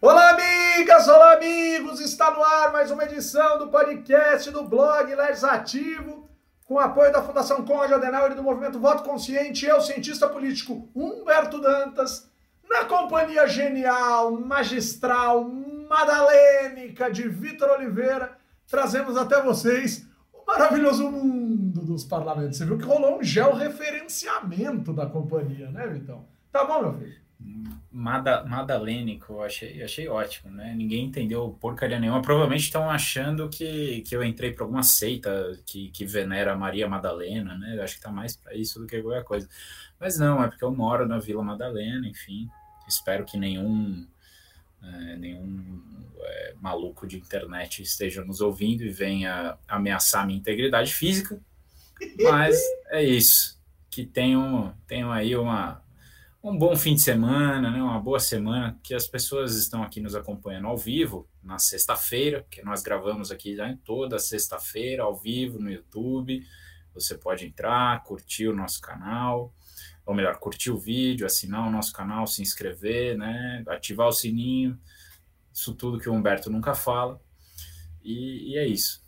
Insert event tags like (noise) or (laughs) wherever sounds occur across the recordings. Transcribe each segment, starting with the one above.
Olá, amigas! Olá, amigos! Está no ar mais uma edição do podcast do blog Legislativo, com apoio da Fundação Conde Adenauer e do Movimento Voto Consciente. Eu, cientista político Humberto Dantas, na companhia genial, magistral, madalênica de Vitor Oliveira, trazemos até vocês o maravilhoso mundo dos parlamentos. Você viu que rolou um georreferenciamento da companhia, né, Vitão? Tá bom, meu filho? Mada, Madalênico, eu achei, achei ótimo, né? Ninguém entendeu porcaria nenhuma. Provavelmente estão achando que, que eu entrei para alguma seita que, que venera Maria Madalena, né? Eu acho que tá mais para isso do que qualquer coisa. Mas não, é porque eu moro na Vila Madalena, enfim. Espero que nenhum, é, nenhum é, maluco de internet esteja nos ouvindo e venha ameaçar minha integridade física. Mas é isso. Que tenham, tenham aí uma um bom fim de semana, né, uma boa semana, que as pessoas estão aqui nos acompanhando ao vivo, na sexta-feira, que nós gravamos aqui né, toda sexta-feira, ao vivo, no YouTube. Você pode entrar, curtir o nosso canal, ou melhor, curtir o vídeo, assinar o nosso canal, se inscrever, né, ativar o sininho, isso tudo que o Humberto nunca fala. E, e é isso.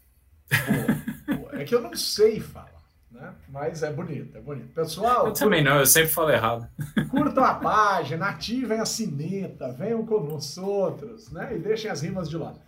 Pô, é que eu não sei falar né? Mas é bonito, é bonito. Pessoal. Eu também não, eu sempre falo errado. Curtam a página, ativem a sineta, venham conosco outros, né? E deixem as rimas de lado.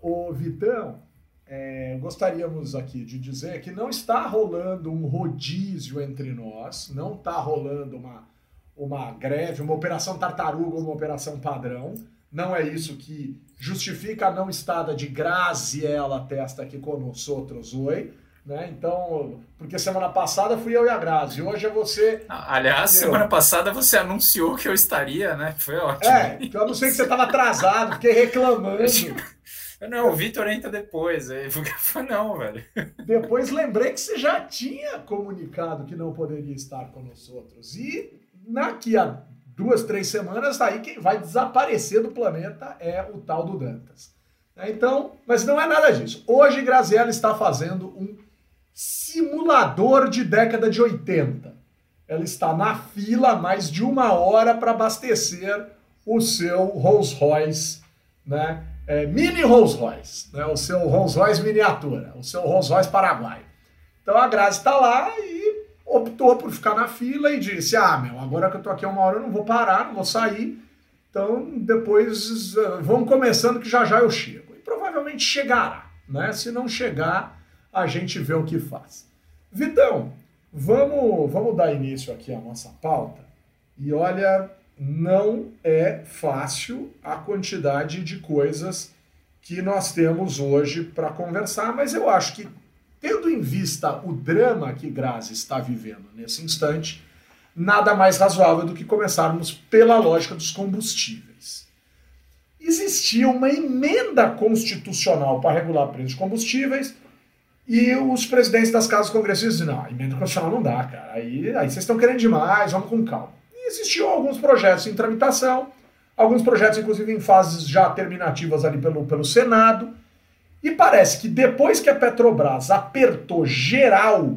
O Vitão, é, gostaríamos aqui de dizer que não está rolando um rodízio entre nós, não está rolando uma, uma greve, uma operação tartaruga, uma operação padrão. Não é isso que justifica a não estada de Graziella Testa aqui conosco outros, oi. Né? Então, porque semana passada fui eu e a Grazi, hoje é você. Aliás, semana passada você anunciou que eu estaria, né? Foi ótimo. É, eu não sei que você estava atrasado, fiquei reclamando. (laughs) Não, o Vitor entra depois. (laughs) Foi não, velho. Depois lembrei que você já tinha comunicado que não poderia estar com nós outros. E daqui a duas, três semanas, aí quem vai desaparecer do planeta é o tal do Dantas. Então, mas não é nada disso. Hoje, Graziella está fazendo um simulador de década de 80. Ela está na fila mais de uma hora para abastecer o seu Rolls Royce, né? É, mini Rolls Royce, né? o seu Rolls Royce miniatura, o seu Rolls Royce Paraguai. Então a Grazi está lá e optou por ficar na fila e disse: Ah, meu, agora que eu tô aqui uma hora eu não vou parar, não vou sair. Então depois uh, vamos começando que já já eu chego. E provavelmente chegará, né? Se não chegar, a gente vê o que faz. Vitão, vamos, vamos dar início aqui à nossa pauta. E olha, não é fácil a quantidade de coisas que nós temos hoje para conversar, mas eu acho que, tendo em vista o drama que Grazi está vivendo nesse instante, nada mais razoável do que começarmos pela lógica dos combustíveis. Existia uma emenda constitucional para regular preços de combustíveis e os presidentes das casas congressistas dizem, não, emenda constitucional não dá, cara. Aí, aí vocês estão querendo demais, vamos com calma. E existiam alguns projetos em tramitação, alguns projetos, inclusive, em fases já terminativas ali pelo, pelo Senado. E parece que depois que a Petrobras apertou geral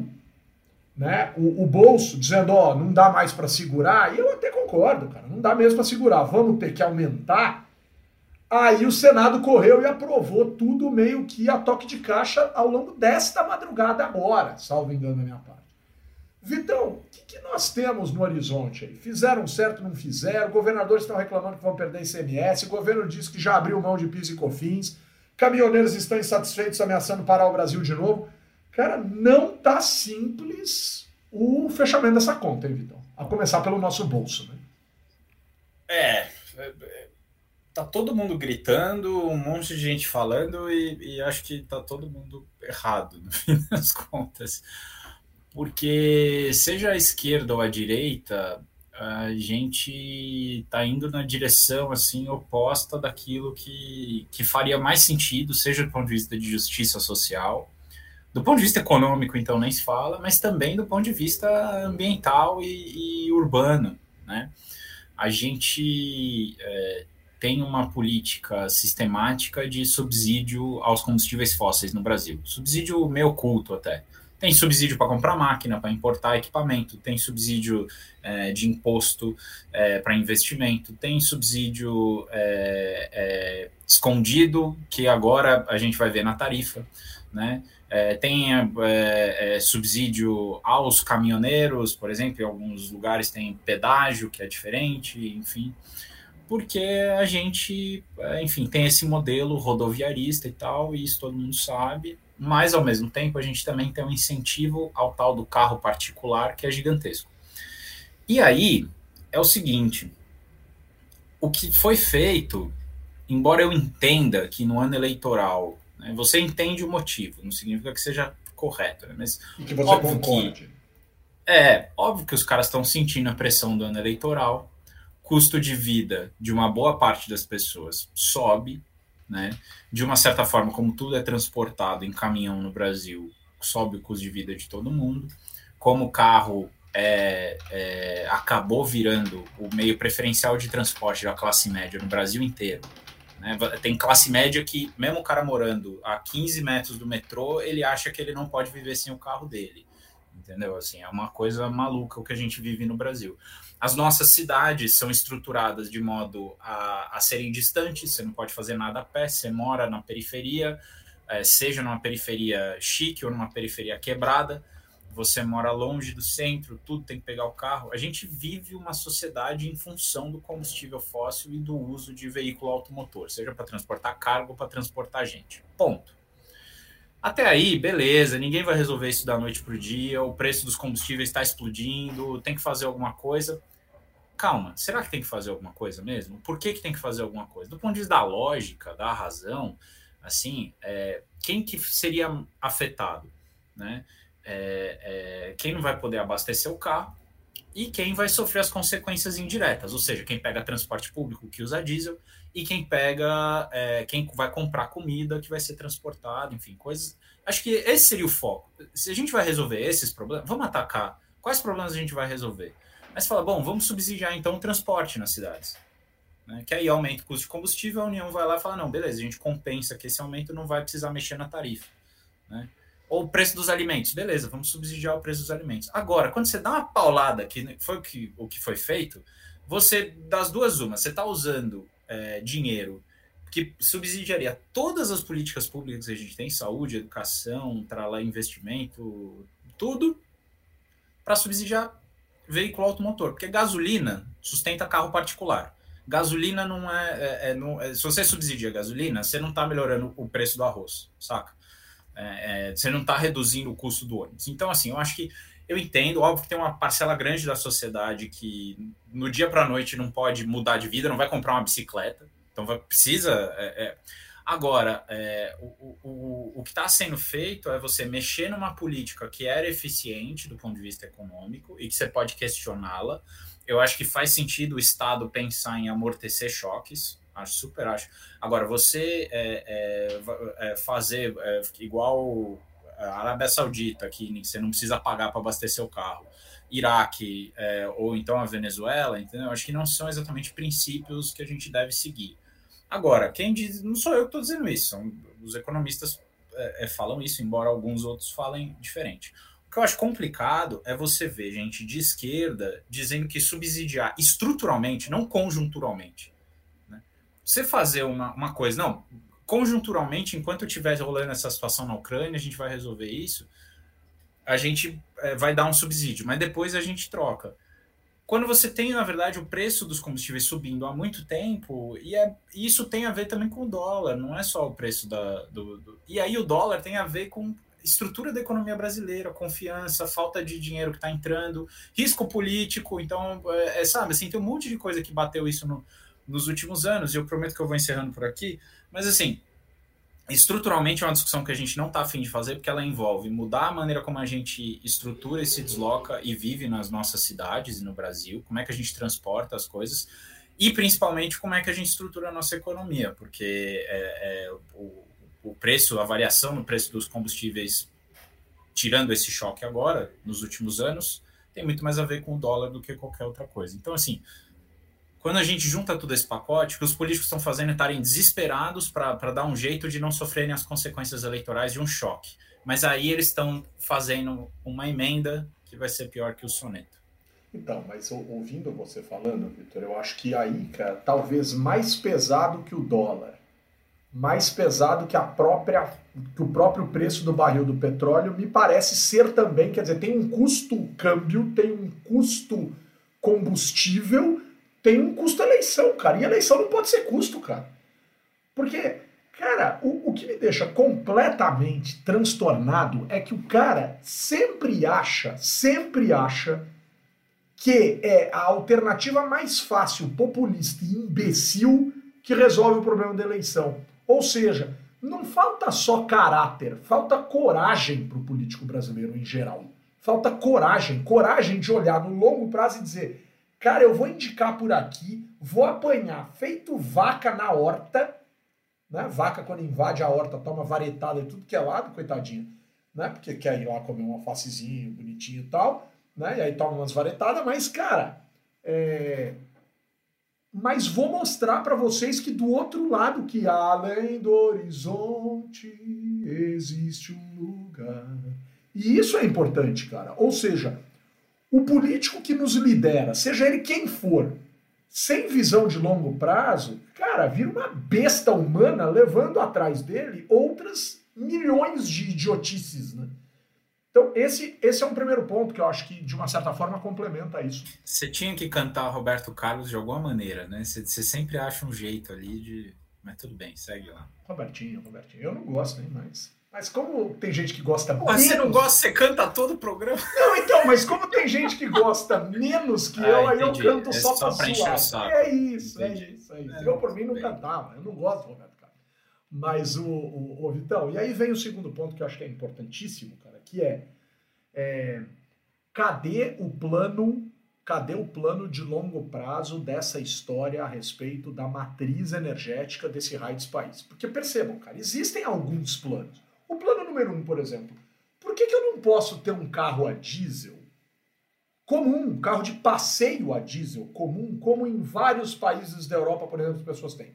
né, o, o bolso, dizendo, ó, não dá mais para segurar, e eu até concordo, cara, não dá mesmo para segurar, vamos ter que aumentar Aí o Senado correu e aprovou tudo meio que a toque de caixa ao longo desta madrugada agora, salvo engano da minha parte. Vitão, o que, que, nós temos no horizonte aí? Fizeram certo, não fizeram? Governadores estão reclamando que vão perder ICMS, o governo diz que já abriu mão de PIS e COFINS, caminhoneiros estão insatisfeitos ameaçando parar o Brasil de novo. Cara, não tá simples o fechamento dessa conta, hein, Vitão? A começar pelo nosso bolso, né? É tá todo mundo gritando, um monte de gente falando e, e, acho que tá todo mundo errado (laughs) no fim das contas. Porque seja a esquerda ou a direita, a gente está indo na direção assim oposta daquilo que, que faria mais sentido, seja do ponto de vista de justiça social, do ponto de vista econômico, então nem se fala, mas também do ponto de vista ambiental e, e urbano, né? A gente é, tem uma política sistemática de subsídio aos combustíveis fósseis no Brasil, subsídio meio oculto até. Tem subsídio para comprar máquina, para importar equipamento, tem subsídio é, de imposto é, para investimento, tem subsídio é, é, escondido, que agora a gente vai ver na tarifa, né? É, tem é, subsídio aos caminhoneiros, por exemplo, em alguns lugares tem pedágio, que é diferente, enfim porque a gente, enfim, tem esse modelo rodoviarista e tal, e isso todo mundo sabe, mas ao mesmo tempo a gente também tem um incentivo ao tal do carro particular que é gigantesco. E aí é o seguinte: o que foi feito, embora eu entenda que no ano eleitoral, né, você entende o motivo, não significa que seja correto, né, mas que você concorde. Que, é óbvio que os caras estão sentindo a pressão do ano eleitoral, custo de vida de uma boa parte das pessoas sobe, né? De uma certa forma, como tudo é transportado em caminhão no Brasil, sobe o custo de vida de todo mundo. Como o carro é, é, acabou virando o meio preferencial de transporte da classe média no Brasil inteiro. Né? Tem classe média que, mesmo o cara morando a 15 metros do metrô, ele acha que ele não pode viver sem o carro dele. Entendeu? Assim, é uma coisa maluca o que a gente vive no Brasil. As nossas cidades são estruturadas de modo a, a serem distantes, você não pode fazer nada a pé, você mora na periferia, é, seja numa periferia chique ou numa periferia quebrada, você mora longe do centro, tudo tem que pegar o carro. A gente vive uma sociedade em função do combustível fóssil e do uso de veículo automotor, seja para transportar cargo ou para transportar gente. Ponto. Até aí, beleza, ninguém vai resolver isso da noite para o dia, o preço dos combustíveis está explodindo, tem que fazer alguma coisa calma, será que tem que fazer alguma coisa mesmo? Por que, que tem que fazer alguma coisa? Do ponto de vista da lógica, da razão, assim, é, quem que seria afetado? Né? É, é, quem não vai poder abastecer o carro e quem vai sofrer as consequências indiretas, ou seja, quem pega transporte público que usa diesel e quem pega, é, quem vai comprar comida que vai ser transportado, enfim, coisas. Acho que esse seria o foco. Se a gente vai resolver esses problemas, vamos atacar. Quais problemas a gente vai resolver? Mas fala, bom, vamos subsidiar então o transporte nas cidades. Né? Que aí aumenta o custo de combustível, a União vai lá e fala, não, beleza, a gente compensa que esse aumento não vai precisar mexer na tarifa. Né? Ou o preço dos alimentos, beleza, vamos subsidiar o preço dos alimentos. Agora, quando você dá uma paulada, que foi o que, o que foi feito, você, das duas uma, você está usando é, dinheiro que subsidiaria todas as políticas públicas que a gente tem, saúde, educação, lá investimento, tudo, para subsidiar veículo automotor, porque gasolina sustenta carro particular. Gasolina não é, é, é, não, é se você subsidia gasolina, você não está melhorando o preço do arroz, saca? É, é, você não está reduzindo o custo do ônibus. Então, assim, eu acho que eu entendo, óbvio que tem uma parcela grande da sociedade que no dia para a noite não pode mudar de vida, não vai comprar uma bicicleta, então vai, precisa. É, Agora, é, o, o, o que está sendo feito é você mexer numa política que era eficiente do ponto de vista econômico e que você pode questioná-la. Eu acho que faz sentido o Estado pensar em amortecer choques, acho super acho. Agora, você é, é, é fazer é, igual a Arábia Saudita, que você não precisa pagar para abastecer o carro, Iraque é, ou então a Venezuela, entendeu? Acho que não são exatamente princípios que a gente deve seguir. Agora, quem diz, não sou eu que estou dizendo isso, são, os economistas é, é, falam isso, embora alguns outros falem diferente. O que eu acho complicado é você ver gente de esquerda dizendo que subsidiar estruturalmente, não conjunturalmente. Né? Você fazer uma, uma coisa, não, conjunturalmente, enquanto estiver rolando essa situação na Ucrânia, a gente vai resolver isso, a gente é, vai dar um subsídio, mas depois a gente troca quando você tem, na verdade, o preço dos combustíveis subindo há muito tempo, e é, isso tem a ver também com o dólar, não é só o preço da. Do, do, e aí o dólar tem a ver com estrutura da economia brasileira, confiança, falta de dinheiro que está entrando, risco político, então, é, é, sabe, assim, tem um monte de coisa que bateu isso no, nos últimos anos, e eu prometo que eu vou encerrando por aqui, mas assim, estruturalmente é uma discussão que a gente não está afim de fazer, porque ela envolve mudar a maneira como a gente estrutura e se desloca e vive nas nossas cidades e no Brasil, como é que a gente transporta as coisas, e principalmente como é que a gente estrutura a nossa economia, porque é, é, o, o preço, a variação no preço dos combustíveis, tirando esse choque agora, nos últimos anos, tem muito mais a ver com o dólar do que qualquer outra coisa. Então, assim, quando a gente junta todo esse pacote, o que os políticos estão fazendo é estarem desesperados para dar um jeito de não sofrerem as consequências eleitorais de um choque. Mas aí eles estão fazendo uma emenda que vai ser pior que o soneto. Então, mas ouvindo você falando, Vitor, eu acho que aí, cara, talvez mais pesado que o dólar, mais pesado que a própria que o próprio preço do barril do petróleo me parece ser também, quer dizer, tem um custo câmbio, tem um custo combustível, tem um custo eleição, cara. E eleição não pode ser custo, cara. Porque, cara, o, o que me deixa completamente transtornado é que o cara sempre acha, sempre acha que é a alternativa mais fácil, populista e imbecil que resolve o problema da eleição. Ou seja, não falta só caráter, falta coragem para o político brasileiro em geral. Falta coragem, coragem de olhar no longo prazo e dizer: Cara, eu vou indicar por aqui, vou apanhar feito vaca na horta, né? Vaca quando invade a horta toma varetada de tudo que é lado, coitadinha, né? Porque quer ir lá comer um alfacezinho bonitinho e tal, né? E aí toma umas varetadas, mas cara, é... mas vou mostrar para vocês que do outro lado, que além do horizonte existe um lugar. E isso é importante, cara. Ou seja, o político que nos lidera, seja ele quem for, sem visão de longo prazo, cara, vira uma besta humana levando atrás dele outras milhões de idiotices, né? Então, esse, esse é um primeiro ponto que eu acho que, de uma certa forma, complementa isso. Você tinha que cantar Roberto Carlos de alguma maneira, né? Você, você sempre acha um jeito ali de. Mas tudo bem, segue lá. Robertinho, Robertinho. Eu não gosto nem mais. Mas como tem gente que gosta Pô, menos... Você não gosta, você canta todo o programa? Não, então, mas como tem gente que gosta menos que ah, eu, aí eu canto é só, só pra suar. É isso, é isso, é isso. É, eu, por mim, não bem. cantava. Eu não gosto do Roberto Carlos. Mas o, o, o, Vitão, e aí vem o segundo ponto que eu acho que é importantíssimo, cara, que é, é cadê o plano cadê o plano de longo prazo dessa história a respeito da matriz energética desse raio desse país? Porque percebam, cara, existem alguns planos. O plano número um, por exemplo, por que, que eu não posso ter um carro a diesel comum, um carro de passeio a diesel comum, como em vários países da Europa, por exemplo, as pessoas têm?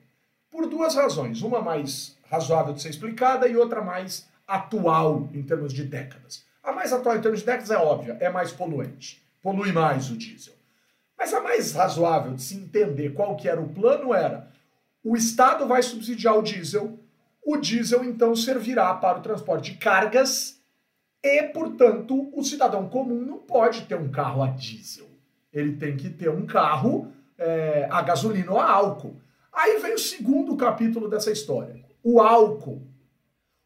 Por duas razões. Uma mais razoável de ser explicada e outra mais atual em termos de décadas. A mais atual em termos de décadas é óbvia, é mais poluente. Polui mais o diesel. Mas a mais razoável de se entender qual que era o plano era o Estado vai subsidiar o diesel o diesel então servirá para o transporte de cargas e, portanto, o cidadão comum não pode ter um carro a diesel. Ele tem que ter um carro é, a gasolina ou a álcool. Aí vem o segundo capítulo dessa história: o álcool.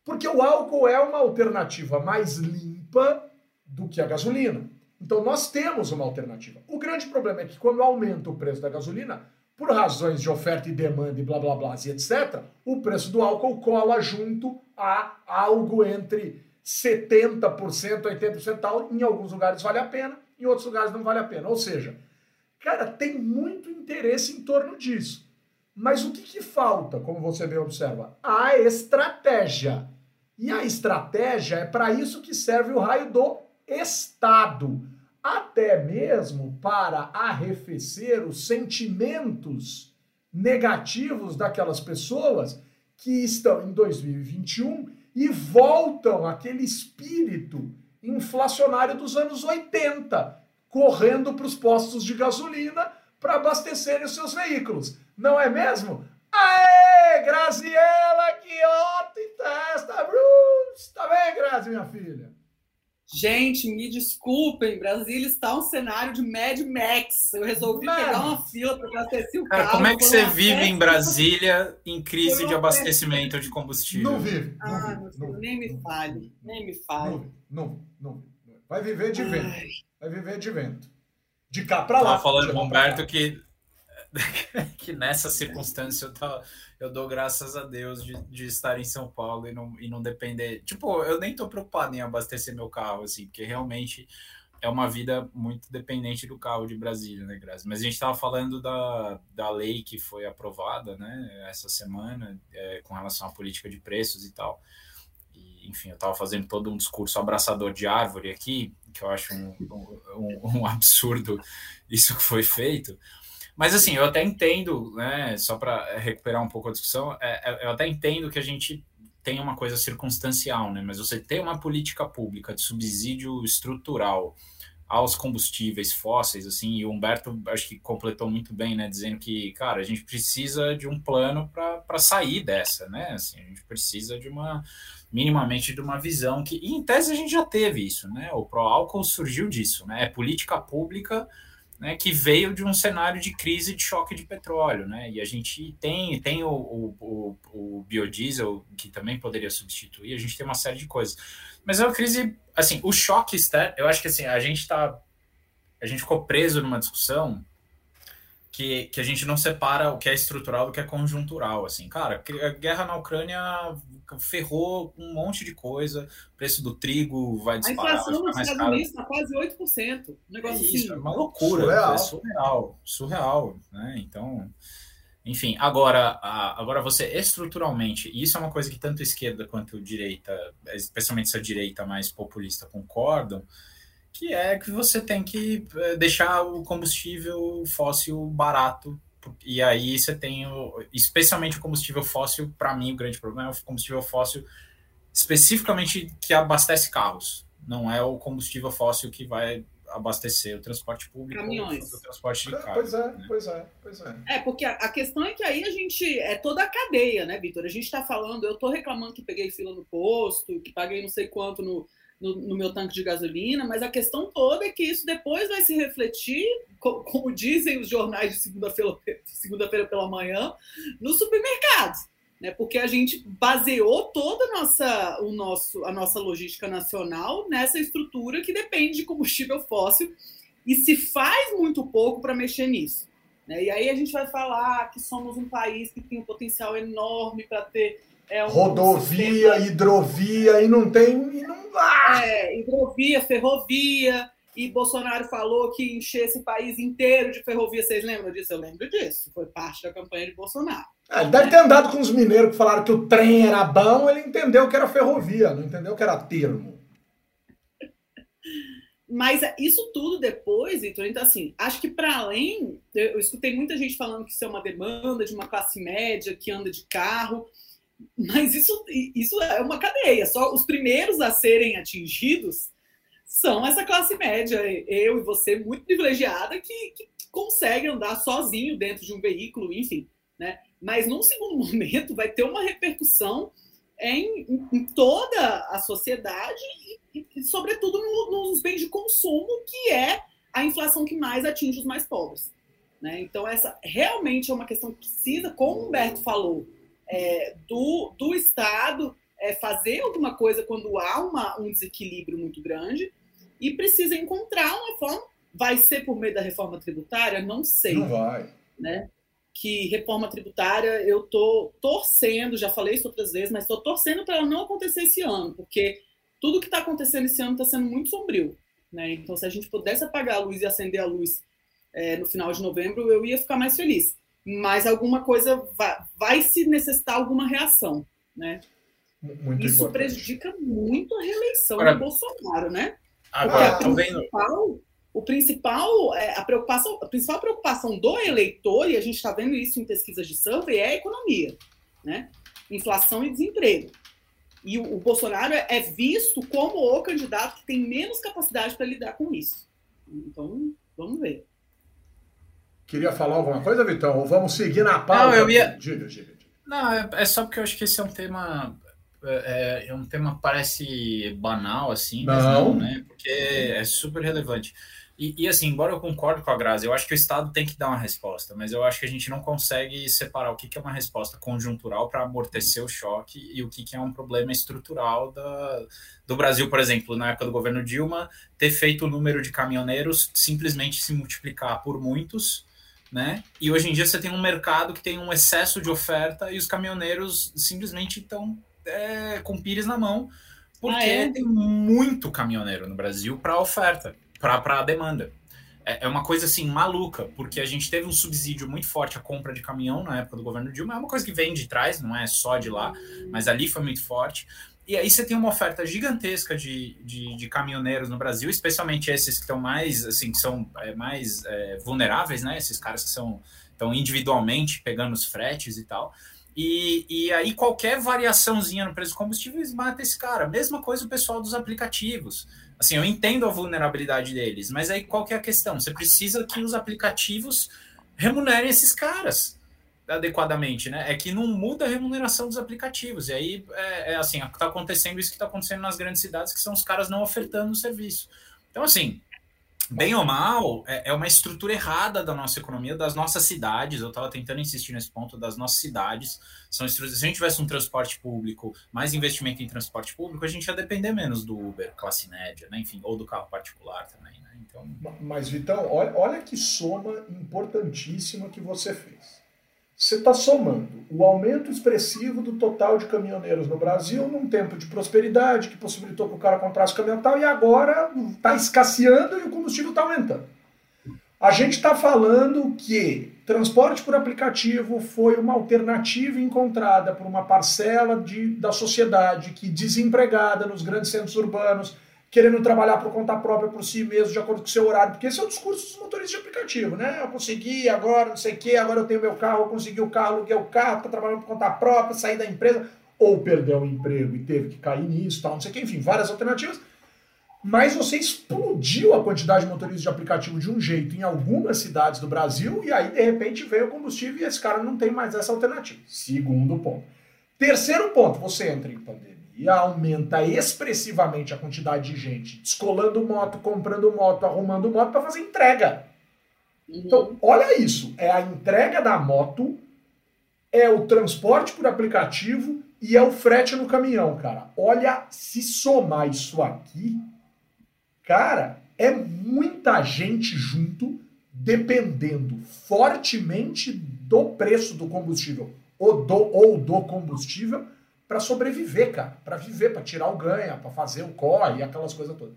Porque o álcool é uma alternativa mais limpa do que a gasolina. Então nós temos uma alternativa. O grande problema é que quando aumenta o preço da gasolina, por razões de oferta e demanda e blá blá blá e etc., o preço do álcool cola junto a algo entre 70%, 80% tal. Em alguns lugares vale a pena, em outros lugares não vale a pena. Ou seja, cara, tem muito interesse em torno disso. Mas o que, que falta, como você bem observa? A estratégia. E a estratégia é para isso que serve o raio do Estado até mesmo para arrefecer os sentimentos negativos daquelas pessoas que estão em 2021 e voltam aquele espírito inflacionário dos anos 80, correndo para os postos de gasolina para abastecerem os seus veículos. Não é mesmo? Aê, Graziela, que ótima testa, Bruce! Tá bem, Grazi, minha filha? Gente, me desculpem, Brasília está um cenário de Mad Max. Eu resolvi Mano. pegar uma fila para abastecer o Cara, carro. Como é que você vive em Brasília em crise de abastecimento de combustível? Não vive. Não ah, vive, não, nem me fale, nem me fale. Não, não, não. Vai viver de vento. Vai viver de vento. De cá para lá. Tava falando com o Humberto que (laughs) que nessa circunstância eu, tá, eu dou graças a Deus de, de estar em São Paulo e não, e não depender. Tipo, eu nem tô preocupado em abastecer meu carro, assim, porque realmente é uma vida muito dependente do carro de Brasília, né, Grazi? Mas a gente estava falando da, da lei que foi aprovada, né, essa semana, é, com relação à política de preços e tal. E, enfim, eu estava fazendo todo um discurso abraçador de árvore aqui, que eu acho um, um, um absurdo isso que foi feito. Mas assim, eu até entendo, né, só para recuperar um pouco a discussão, é, é, eu até entendo que a gente tem uma coisa circunstancial, né? Mas você tem uma política pública de subsídio estrutural aos combustíveis fósseis, assim, e o Humberto acho que completou muito bem, né, dizendo que, cara, a gente precisa de um plano para sair dessa, né, assim, a gente precisa de uma, minimamente de uma visão que, em tese a gente já teve isso, né, o pró-álcool surgiu disso, né, é política pública né, que veio de um cenário de crise de choque de petróleo, né? E a gente tem, tem o, o, o, biodiesel, que também poderia substituir, a gente tem uma série de coisas. Mas é uma crise, assim, o choque externo, eu acho que assim, a gente está. A gente ficou preso numa discussão que, que a gente não separa o que é estrutural do que é conjuntural, assim. Cara, a guerra na Ucrânia ferrou um monte de coisa, o preço do trigo vai disparar. A inflação nos Estados Unidos está quase 8%. Um negócio é isso, assim. é uma loucura, surreal. é surreal, surreal, né? Então, enfim, agora, agora você estruturalmente, e isso é uma coisa que tanto esquerda quanto direita, especialmente essa direita mais populista concordam, que é que você tem que eh, deixar o combustível fóssil barato. E aí você tem, o, especialmente o combustível fóssil, para mim o grande problema é o combustível fóssil especificamente que abastece carros. Não é o combustível fóssil que vai abastecer o transporte público Caminhões. o transporte de carro. Pois é, né? pois é, pois é. É, porque a, a, questão é que aí a gente. É toda a cadeia, né, Vitor? A gente está falando, eu estou reclamando que peguei fila no posto, que paguei não sei quanto no, no, no, meu tanque de gasolina, mas a questão toda é que isso depois vai se refletir, como, como dizem os jornais de segunda-feira segunda pela manhã, nos supermercados. Né? Porque a gente baseou toda a nossa, o nosso, a nossa logística nacional nessa estrutura que depende de combustível fóssil e se faz muito pouco para mexer nisso. Né? E aí a gente vai falar que somos um país que tem um potencial enorme para ter é um rodovia, sistema... hidrovia, e não tem. E não... Ah! É, hidrovia, ferrovia, e Bolsonaro falou que encher esse país inteiro de ferrovia. Vocês lembram disso? Eu lembro disso. Foi parte da campanha de Bolsonaro. É, ele deve ter andado com os mineiros que falaram que o trem era bom, ele entendeu que era ferrovia, não entendeu que era termo. (laughs) Mas isso tudo depois, Vitor, então assim, acho que para além, eu escutei muita gente falando que isso é uma demanda de uma classe média que anda de carro. Mas isso, isso é uma cadeia. Só os primeiros a serem atingidos são essa classe média, eu e você, muito privilegiada, que, que consegue andar sozinho dentro de um veículo, enfim. Né? Mas num segundo (laughs) momento vai ter uma repercussão em, em toda a sociedade e, e sobretudo, no, nos bens de consumo, que é a inflação que mais atinge os mais pobres. Né? Então, essa realmente é uma questão que precisa, como o Humberto falou, é, do, do Estado é, fazer alguma coisa quando há uma, um desequilíbrio muito grande e precisa encontrar uma forma. Vai ser por meio da reforma tributária? Não sei. Não vai. Né? Que reforma tributária eu estou torcendo, já falei isso outras vezes, mas estou torcendo para ela não acontecer esse ano, porque tudo que está acontecendo esse ano está sendo muito sombrio. Né? Então, se a gente pudesse apagar a luz e acender a luz é, no final de novembro, eu ia ficar mais feliz mas alguma coisa vai, vai se necessitar alguma reação, né? Muito Isso importante. prejudica muito a reeleição Agora, do Bolsonaro, né? Agora, Porque a principal, o principal, é, a, preocupação, a principal preocupação do eleitor, e a gente está vendo isso em pesquisas de survey, é a economia, né? Inflação e desemprego. E o, o Bolsonaro é visto como o candidato que tem menos capacidade para lidar com isso. Então, vamos ver. Queria falar alguma coisa, Vitão? Ou vamos seguir na pauta? Não, eu ia... Diga, diga, diga. Não, é, é só porque eu acho que esse é um tema é, é um tema parece banal, assim, não. não, né? Porque é super relevante. E, e, assim, embora eu concorde com a Grazi, eu acho que o Estado tem que dar uma resposta, mas eu acho que a gente não consegue separar o que, que é uma resposta conjuntural para amortecer o choque e o que, que é um problema estrutural da, do Brasil, por exemplo, na época do governo Dilma, ter feito o número de caminhoneiros simplesmente se multiplicar por muitos né? E hoje em dia você tem um mercado que tem um excesso de oferta e os caminhoneiros simplesmente estão é, com pires na mão, porque ah, é? tem muito caminhoneiro no Brasil para oferta, para a demanda. É, é uma coisa assim maluca, porque a gente teve um subsídio muito forte à compra de caminhão na época do governo Dilma. É uma coisa que vem de trás, não é só de lá, mas ali foi muito forte. E aí você tem uma oferta gigantesca de, de, de caminhoneiros no Brasil, especialmente esses que estão mais, assim, que são é, mais é, vulneráveis, né? Esses caras que são estão individualmente pegando os fretes e tal. E, e aí qualquer variaçãozinha no preço do combustível mata esse cara. Mesma coisa o pessoal dos aplicativos. Assim, eu entendo a vulnerabilidade deles, mas aí qual que é a questão? Você precisa que os aplicativos remunerem esses caras adequadamente, né? É que não muda a remuneração dos aplicativos. E aí é, é assim, está acontecendo isso que está acontecendo nas grandes cidades, que são os caras não ofertando o serviço. Então, assim, bem ou mal, é, é uma estrutura errada da nossa economia, das nossas cidades. Eu estava tentando insistir nesse ponto das nossas cidades. São se a gente tivesse um transporte público, mais investimento em transporte público, a gente ia depender menos do Uber, classe média, né? Enfim, ou do carro particular também, né? Então... Mas, Vitão, olha, olha que soma importantíssima que você fez. Você está somando o aumento expressivo do total de caminhoneiros no Brasil num tempo de prosperidade que possibilitou que o cara comprasse caminhão tal, e agora está escasseando e o combustível está aumentando. A gente está falando que transporte por aplicativo foi uma alternativa encontrada por uma parcela de, da sociedade que desempregada nos grandes centros urbanos querendo trabalhar por conta própria por si mesmo, de acordo com o seu horário, porque esse é o discurso dos motoristas de aplicativo, né? Eu consegui agora, não sei o quê, agora eu tenho meu carro, eu consegui o carro, aluguei o carro, tô trabalhando por conta própria, saí da empresa, ou perdeu o emprego e teve que cair nisso, tal, não sei o quê, enfim, várias alternativas. Mas você explodiu a quantidade de motoristas de aplicativo de um jeito em algumas cidades do Brasil, e aí de repente veio o combustível e esse cara não tem mais essa alternativa. Segundo ponto. Terceiro ponto, você entra em pandemia e aumenta expressivamente a quantidade de gente descolando moto, comprando moto, arrumando moto para fazer entrega. Uhum. Então, olha isso: é a entrega da moto, é o transporte por aplicativo e é o frete no caminhão, cara. Olha, se somar isso aqui, cara, é muita gente junto, dependendo fortemente do preço do combustível ou do, ou do combustível para sobreviver, cara, para viver, para tirar o ganha, para fazer o corre, aquelas coisas todas.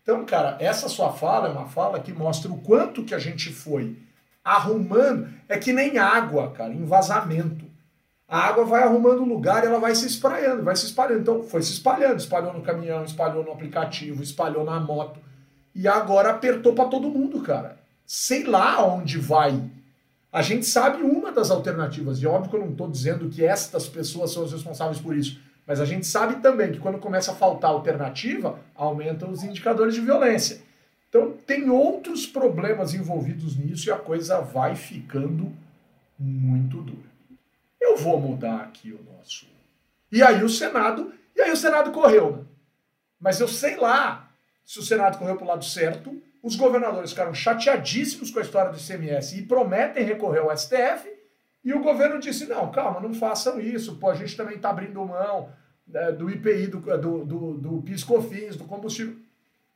Então, cara, essa sua fala é uma fala que mostra o quanto que a gente foi arrumando. É que nem água, cara, em vazamento. A água vai arrumando lugar ela vai se espalhando, vai se espalhando. Então, foi se espalhando, espalhou no caminhão, espalhou no aplicativo, espalhou na moto. E agora apertou para todo mundo, cara. Sei lá onde vai a gente sabe uma das alternativas, e óbvio que eu não estou dizendo que estas pessoas são as responsáveis por isso, mas a gente sabe também que quando começa a faltar alternativa, aumentam os indicadores de violência. Então, tem outros problemas envolvidos nisso e a coisa vai ficando muito dura. Eu vou mudar aqui o nosso. E aí o Senado, e aí o Senado correu, né? Mas eu sei lá se o Senado correu para o lado certo os governadores ficaram chateadíssimos com a história do ICMS e prometem recorrer ao STF. E o governo disse: não, calma, não façam isso. Pô, a gente também está abrindo mão né, do IPI, do, do, do, do PIS-COFINS, do combustível.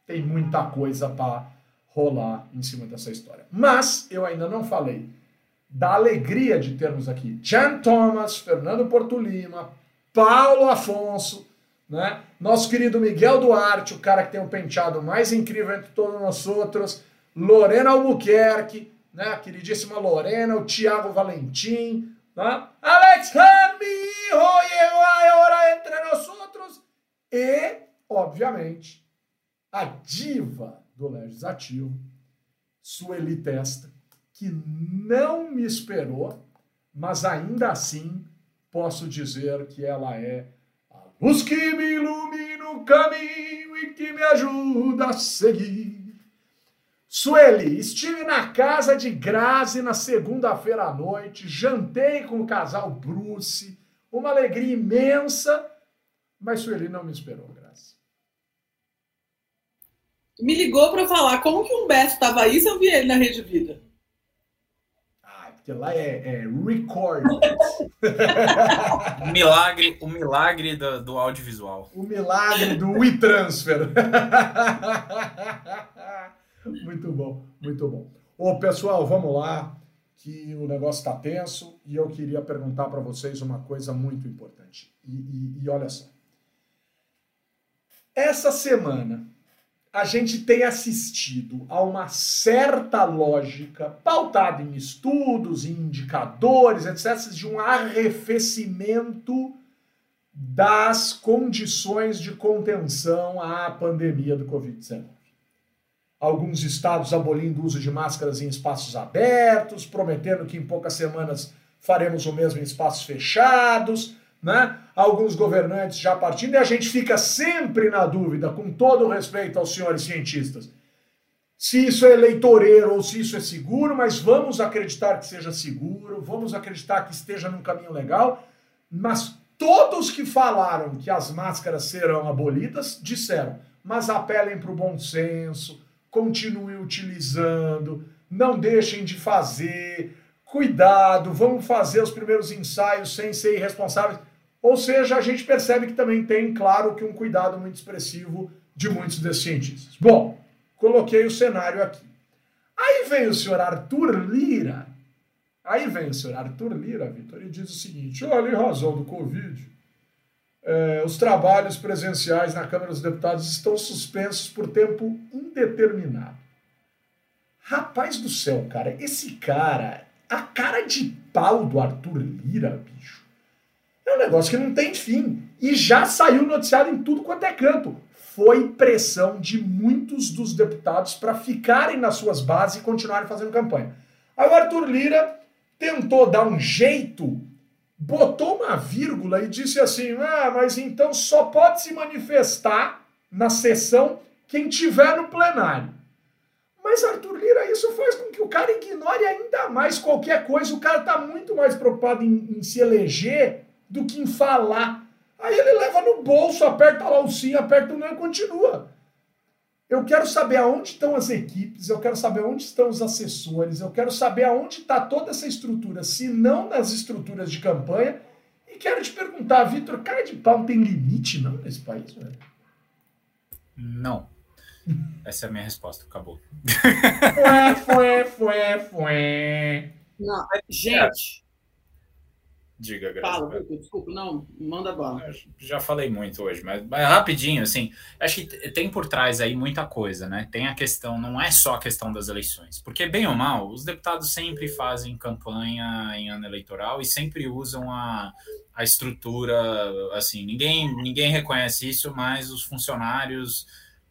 Tem muita coisa para rolar em cima dessa história. Mas eu ainda não falei da alegria de termos aqui Jan Thomas, Fernando Porto Lima, Paulo Afonso, né? Nosso querido Miguel Duarte, o cara que tem um penteado mais incrível entre todos nós outros, Lorena Albuquerque, né? a queridíssima Lorena, o Tiago Valentim, né? Alex Rami, ora entre nós outros, e, obviamente, a diva do Legislativo, Sueli Testa, que não me esperou, mas ainda assim posso dizer que ela é os que me iluminam o caminho e que me ajudam a seguir. Sueli, estive na casa de Grazi na segunda-feira à noite, jantei com o casal Bruce, uma alegria imensa, mas Sueli não me esperou, Grazi. Me ligou para falar como que o Humberto estava aí se eu vi ele na Rede Vida porque lá é, é record. o (laughs) milagre, o milagre do, do audiovisual. O milagre do WeTransfer. (laughs) muito bom, muito bom. Ô, pessoal, vamos lá, que o negócio está tenso e eu queria perguntar para vocês uma coisa muito importante. E, e, e olha só. Essa semana, a gente tem assistido a uma certa lógica pautada em estudos, em indicadores, etc., de um arrefecimento das condições de contenção à pandemia do Covid-19. Alguns estados abolindo o uso de máscaras em espaços abertos, prometendo que em poucas semanas faremos o mesmo em espaços fechados né? Alguns governantes já partindo, e a gente fica sempre na dúvida, com todo o respeito aos senhores cientistas, se isso é eleitoreiro ou se isso é seguro, mas vamos acreditar que seja seguro, vamos acreditar que esteja num caminho legal, mas todos que falaram que as máscaras serão abolidas disseram, mas apelem para o bom senso, continuem utilizando, não deixem de fazer, cuidado, vamos fazer os primeiros ensaios sem ser irresponsáveis. Ou seja, a gente percebe que também tem, claro, que um cuidado muito expressivo de muitos desses cientistas. Bom, coloquei o cenário aqui. Aí vem o senhor Arthur Lira. Aí vem o senhor Arthur Lira, Vitor, e diz o seguinte: olha, em razão do Covid, é, os trabalhos presenciais na Câmara dos Deputados estão suspensos por tempo indeterminado. Rapaz do céu, cara, esse cara, a cara de pau do Arthur Lira, bicho é um negócio que não tem fim. E já saiu noticiado em tudo quanto é canto. Foi pressão de muitos dos deputados para ficarem nas suas bases e continuarem fazendo campanha. Aí o Arthur Lira tentou dar um jeito, botou uma vírgula e disse assim: ah, mas então só pode se manifestar na sessão quem tiver no plenário. Mas Arthur Lira, isso faz com que o cara ignore ainda mais qualquer coisa. O cara está muito mais preocupado em, em se eleger do que em falar. Aí ele leva no bolso, aperta lá o sim, aperta o não e continua. Eu quero saber aonde estão as equipes, eu quero saber onde estão os assessores, eu quero saber aonde está toda essa estrutura, se não nas estruturas de campanha. E quero te perguntar, Vitor, cara de pau tem limite não nesse país, velho? Não. Essa é a minha resposta, acabou. Fué, fué, fué, fué. Não, gente, Diga, Graça. Fala, desculpa, não, manda bola. Já falei muito hoje, mas, mas, rapidinho, assim, acho que tem por trás aí muita coisa, né? Tem a questão, não é só a questão das eleições, porque bem ou mal, os deputados sempre fazem campanha em ano eleitoral e sempre usam a, a estrutura, assim, ninguém, ninguém reconhece isso, mas os funcionários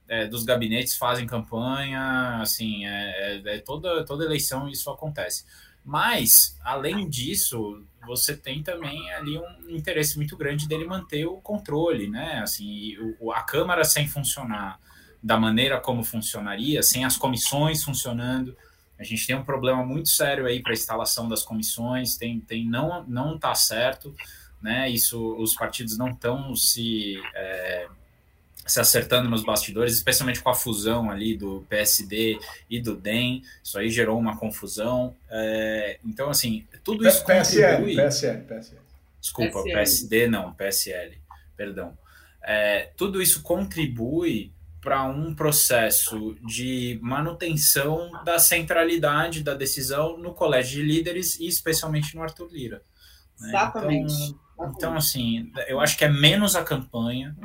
é, dos gabinetes fazem campanha, assim, é, é, é toda, toda eleição isso acontece. Mas, além disso, você tem também ali um interesse muito grande dele manter o controle, né? Assim, o, a Câmara sem funcionar da maneira como funcionaria, sem as comissões funcionando, a gente tem um problema muito sério aí para a instalação das comissões, tem, tem não não está certo, né? Isso os partidos não estão se é, se acertando nos bastidores, especialmente com a fusão ali do PSD e do DEM. Isso aí gerou uma confusão. É, então, assim, tudo isso PSL, contribui... PSL, PSL. Desculpa, PSL. PSD não, PSL, perdão. É, tudo isso contribui para um processo de manutenção da centralidade da decisão no colégio de líderes e especialmente no Arthur Lira. Né? Exatamente. Então, então, assim, eu acho que é menos a campanha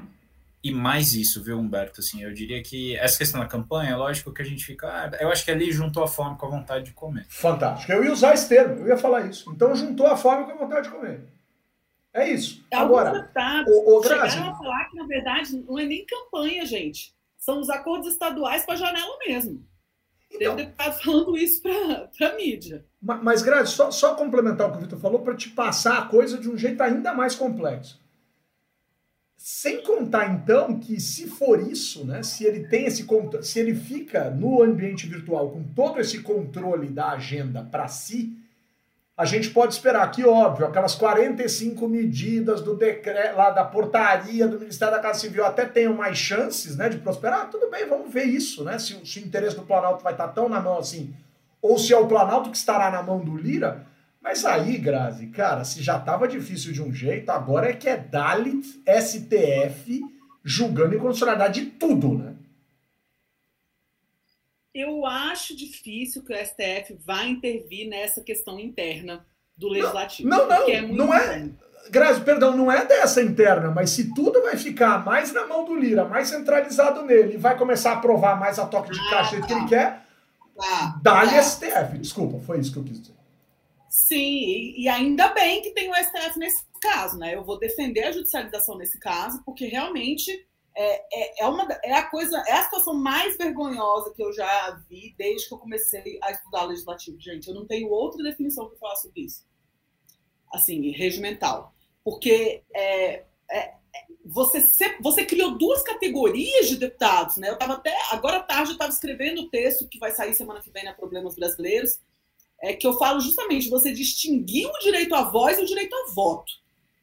e mais isso, viu, Humberto? Assim, eu diria que essa questão da campanha, é lógico que a gente fica. Ah, eu acho que ali juntou a fome com a vontade de comer. Fantástico. Eu ia usar esse termo, eu ia falar isso. Então juntou a fome com a vontade de comer. É isso. Agora, deputados o, o chegaram a falar que, na verdade, não é nem campanha, gente. São os acordos estaduais com a janela mesmo. Então, Tem um deputado falando isso para a mídia. Mas, mas Grazi, só, só complementar o que o Vitor falou para te passar a coisa de um jeito ainda mais complexo. Sem contar então que se for isso, né, se ele tem esse se ele fica no ambiente virtual com todo esse controle da agenda para si, a gente pode esperar que, óbvio, aquelas 45 medidas do decreto, lá da portaria do Ministério da Casa Civil até tenham mais chances né, de prosperar. Tudo bem, vamos ver isso, né? Se, se o interesse do Planalto vai estar tão na mão assim, ou se é o Planalto que estará na mão do Lira, mas aí, Grazi, cara, se já tava difícil de um jeito, agora é que é Dalit, STF, julgando inconstitucionalidade de tudo, né? Eu acho difícil que o STF vá intervir nessa questão interna do legislativo. Não, não, é não é. Grazi, perdão, não é dessa interna, mas se tudo vai ficar mais na mão do Lira, mais centralizado nele, e vai começar a aprovar mais a toque de ah, caixa tá. que ele tá. quer, tá. dá-lhe tá. STF. Desculpa, foi isso que eu quis dizer. Sim, e ainda bem que tem o STF nesse caso, né? Eu vou defender a judicialização nesse caso, porque realmente é, é, é, uma, é a coisa, é a situação mais vergonhosa que eu já vi desde que eu comecei a estudar legislativo. Gente, eu não tenho outra definição para falar sobre isso. Assim, regimental. Porque é, é, você, você criou duas categorias de deputados, né? Eu estava até, agora à tarde, eu estava escrevendo o texto que vai sair semana que vem na Problemas Brasileiros, é que eu falo justamente, você distinguiu o direito à voz e o direito a voto.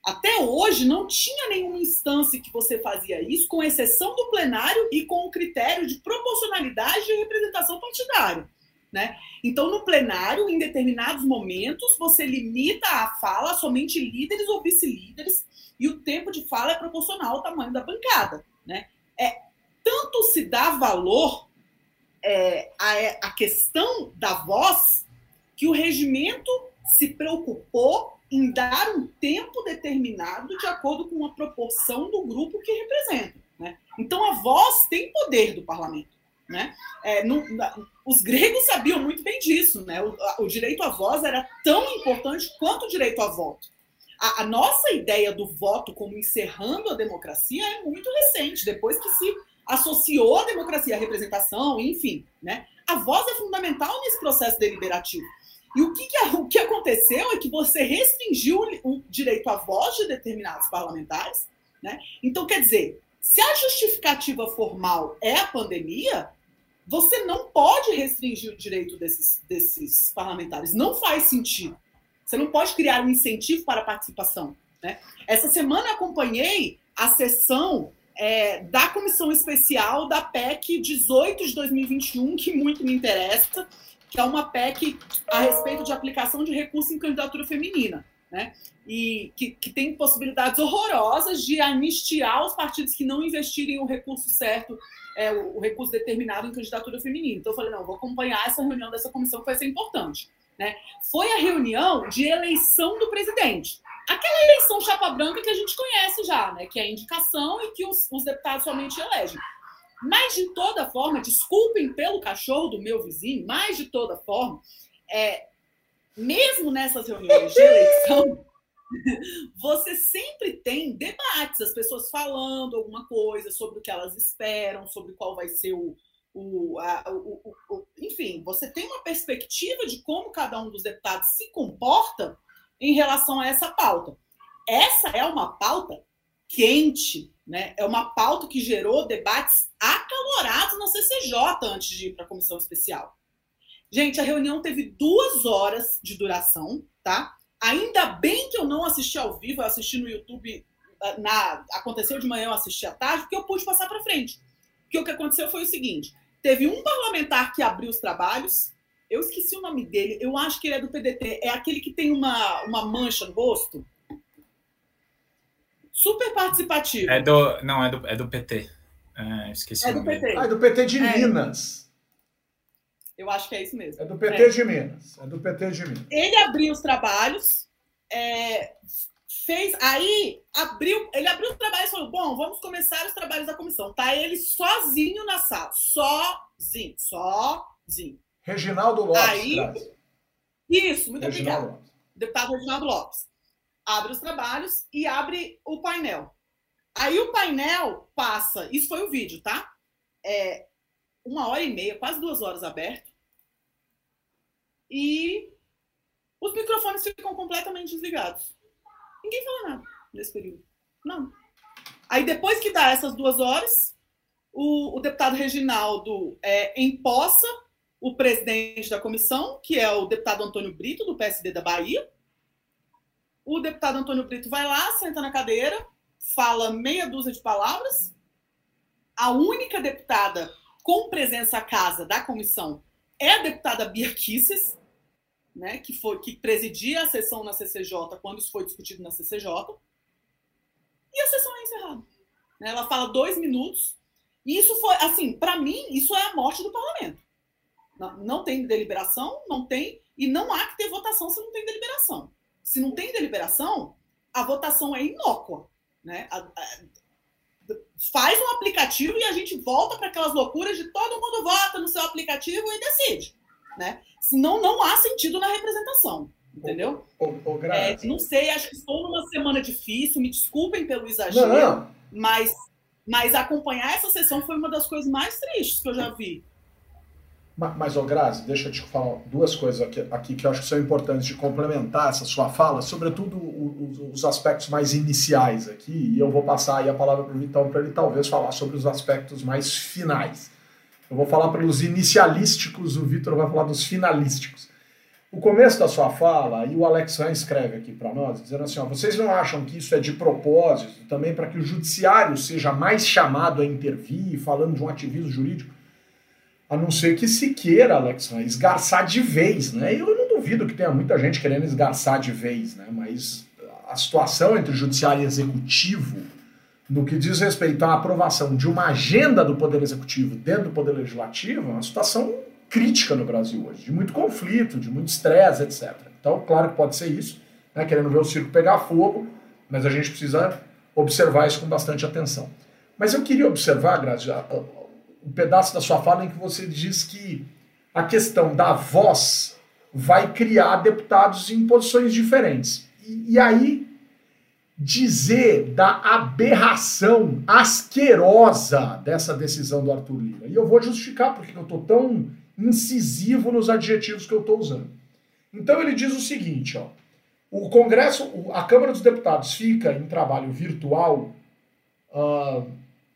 Até hoje não tinha nenhuma instância que você fazia isso, com exceção do plenário e com o critério de proporcionalidade e representação partidária. Né? Então, no plenário, em determinados momentos, você limita a fala a somente líderes ou vice-líderes, e o tempo de fala é proporcional ao tamanho da bancada. Né? É, tanto se dá valor é, à, à questão da voz que o regimento se preocupou em dar um tempo determinado de acordo com a proporção do grupo que representa. Né? Então, a voz tem poder do parlamento. Né? É, os gregos sabiam muito bem disso. Né? O, o, direito à voz era tão importante quanto o direito a voto. A, a, nossa ideia do voto como encerrando a democracia é muito recente, depois que se associou a democracia à representação, enfim. Né? A voz é fundamental nesse processo deliberativo. E o que, que, o que aconteceu é que você restringiu o direito à voz de determinados parlamentares. Né? Então, quer dizer, se a justificativa formal é a pandemia, você não pode restringir o direito desses, desses parlamentares. Não faz sentido. Você não pode criar um incentivo para a participação. Né? Essa semana acompanhei a sessão é, da Comissão Especial da PEC 18 de 2021, que muito me interessa que é uma PEC a respeito de aplicação de recurso em candidatura feminina, né? E que, que tem possibilidades horrorosas de anistiar os partidos que não investirem o recurso certo, é, o, recurso determinado em candidatura feminina. Então eu falei, não, vou acompanhar essa reunião dessa comissão que vai ser importante. Né? Foi a reunião de eleição do presidente. Aquela eleição chapa branca que a gente conhece já, né? que é a indicação e que os, os deputados somente elegem. Mas, de toda forma, desculpem pelo cachorro do meu vizinho, mas, de toda forma, é, mesmo nessas reuniões de eleição, (laughs) você sempre tem debates, as pessoas falando alguma coisa sobre o que elas esperam, sobre qual vai ser o. o, a, o, o enfim, você tem uma perspectiva de como cada um dos deputados se comporta em relação a essa pauta. Essa é uma pauta quente, né? É uma pauta que gerou debates acalorados na CCJ antes de ir para a comissão especial. Gente, a reunião teve duas horas de duração, tá? Ainda bem que eu não assisti ao vivo, eu assisti no YouTube. Ah, na, aconteceu de manhã, eu assisti à tarde, porque eu pude passar para frente. Porque o que aconteceu foi o seguinte: teve um parlamentar que abriu os trabalhos, eu esqueci o nome dele, eu acho que ele é do PDT, é aquele que tem uma, uma mancha no rosto super participativo. É do, não, é do, é do PT. É, esqueci é do PT. Ah, é do PT de é. Minas. Eu acho que é isso mesmo. É do PT é. de Minas. É do PT de Minas. Ele abriu os trabalhos, é, fez. Aí abriu, ele abriu os trabalhos e falou: bom, vamos começar os trabalhos da comissão. Tá ele sozinho na sala. Sozinho. Sozinho. Reginaldo Lopes. Aí, isso, muito Reginaldo obrigado. Lopes. Deputado Reginaldo Lopes abre os trabalhos e abre o painel. Aí o painel passa, isso foi o vídeo, tá? É uma hora e meia, quase duas horas aberto. E os microfones ficam completamente desligados. Ninguém fala nada nesse período. Não. Aí depois que dá essas duas horas, o, o deputado Reginaldo é, empossa o presidente da comissão, que é o deputado Antônio Brito, do PSD da Bahia, o deputado Antônio Brito vai lá, senta na cadeira, fala meia dúzia de palavras. A única deputada com presença à casa da comissão é a deputada Bia Kisses, né, que, foi, que presidia a sessão na CCJ quando isso foi discutido na CCJ. E a sessão é encerrada. Né, ela fala dois minutos. E isso foi, assim, para mim, isso é a morte do parlamento. Não, não tem deliberação, não tem, e não há que ter votação se não tem deliberação. Se não tem deliberação, a votação é inócua. Né? A, a, faz um aplicativo e a gente volta para aquelas loucuras de todo mundo vota no seu aplicativo e decide. Né? Senão não há sentido na representação. Entendeu? é, não sei, acho que estou numa semana difícil, me desculpem pelo exagero, não, não. Mas, mas acompanhar essa sessão foi uma das coisas mais tristes que eu já vi. Mas, ô Grazi, deixa eu te falar duas coisas aqui, aqui, que eu acho que são importantes de complementar essa sua fala, sobretudo os, os aspectos mais iniciais aqui, e eu vou passar aí a palavra para o Vitão para ele talvez falar sobre os aspectos mais finais. Eu vou falar pelos inicialísticos, o Vitor vai falar dos finalísticos. O começo da sua fala, e o Alex Han escreve aqui para nós, dizendo assim: ó, vocês não acham que isso é de propósito também para que o judiciário seja mais chamado a intervir, falando de um ativismo jurídico? A não ser que se queira, Alex, né, esgarçar de vez, né? Eu não duvido que tenha muita gente querendo esgarçar de vez, né? Mas a situação entre judiciário e executivo, no que diz respeito à aprovação de uma agenda do Poder Executivo dentro do Poder Legislativo, é uma situação crítica no Brasil hoje, de muito conflito, de muito estresse, etc. Então, claro que pode ser isso, né? querendo ver o circo pegar fogo, mas a gente precisa observar isso com bastante atenção. Mas eu queria observar, Grazi, um pedaço da sua fala em que você diz que a questão da voz vai criar deputados em posições diferentes. E, e aí dizer da aberração asquerosa dessa decisão do Arthur Lira. E eu vou justificar porque eu estou tão incisivo nos adjetivos que eu estou usando. Então ele diz o seguinte, ó, o Congresso, a Câmara dos Deputados fica em trabalho virtual uh,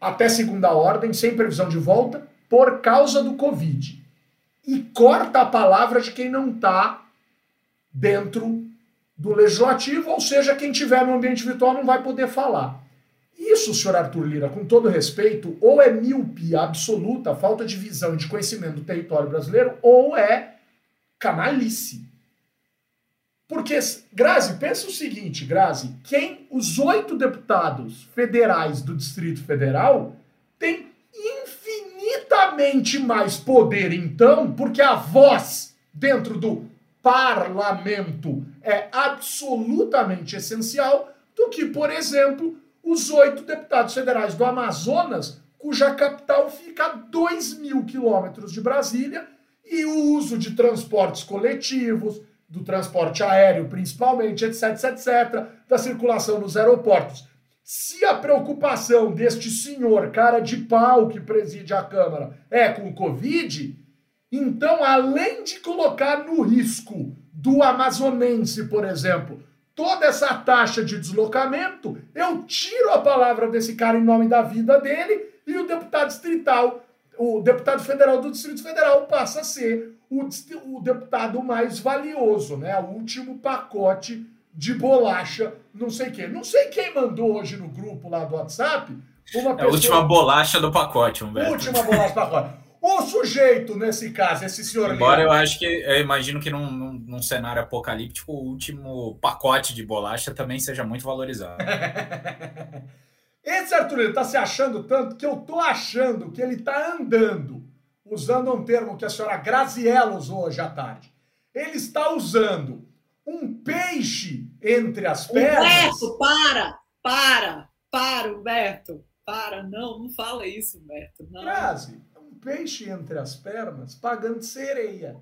até segunda ordem, sem previsão de volta, por causa do Covid. E corta a palavra de quem não está dentro do legislativo, ou seja, quem tiver no ambiente virtual não vai poder falar. Isso, senhor Arthur Lira, com todo respeito, ou é miopia absoluta, falta de visão e de conhecimento do território brasileiro, ou é canalice. Porque, Grazi, pensa o seguinte, Grazi, quem os oito deputados federais do Distrito Federal têm infinitamente mais poder, então, porque a voz dentro do parlamento é absolutamente essencial, do que, por exemplo, os oito deputados federais do Amazonas, cuja capital fica a 2 mil quilômetros de Brasília, e o uso de transportes coletivos, do transporte aéreo principalmente, etc, etc, da circulação nos aeroportos. Se a preocupação deste senhor, cara de pau que preside a Câmara, é com o Covid, então, além de colocar no risco do amazonense, por exemplo, toda essa taxa de deslocamento, eu tiro a palavra desse cara em nome da vida dele e o deputado distrital, o deputado federal do Distrito Federal passa a ser o, o deputado mais valioso, né? O último pacote de bolacha, não sei quem. Não sei quem mandou hoje no grupo lá do WhatsApp. Uma pessoa... É a última bolacha do pacote, Humberto. Última bolacha do pacote. O sujeito, nesse caso, esse senhor Embora eu acho que, eu imagino que num, num, num, cenário apocalíptico, o último pacote de bolacha também seja muito valorizado. (laughs) esse Arthur, ele tá se achando tanto que eu tô achando que ele tá andando usando um termo que a senhora Graziella usou hoje à tarde. Ele está usando um peixe entre as pernas. Humberto, para! Para! Para, Humberto! Para! Não, não fala isso, Humberto. Não. Grazi, um peixe entre as pernas pagando sereia.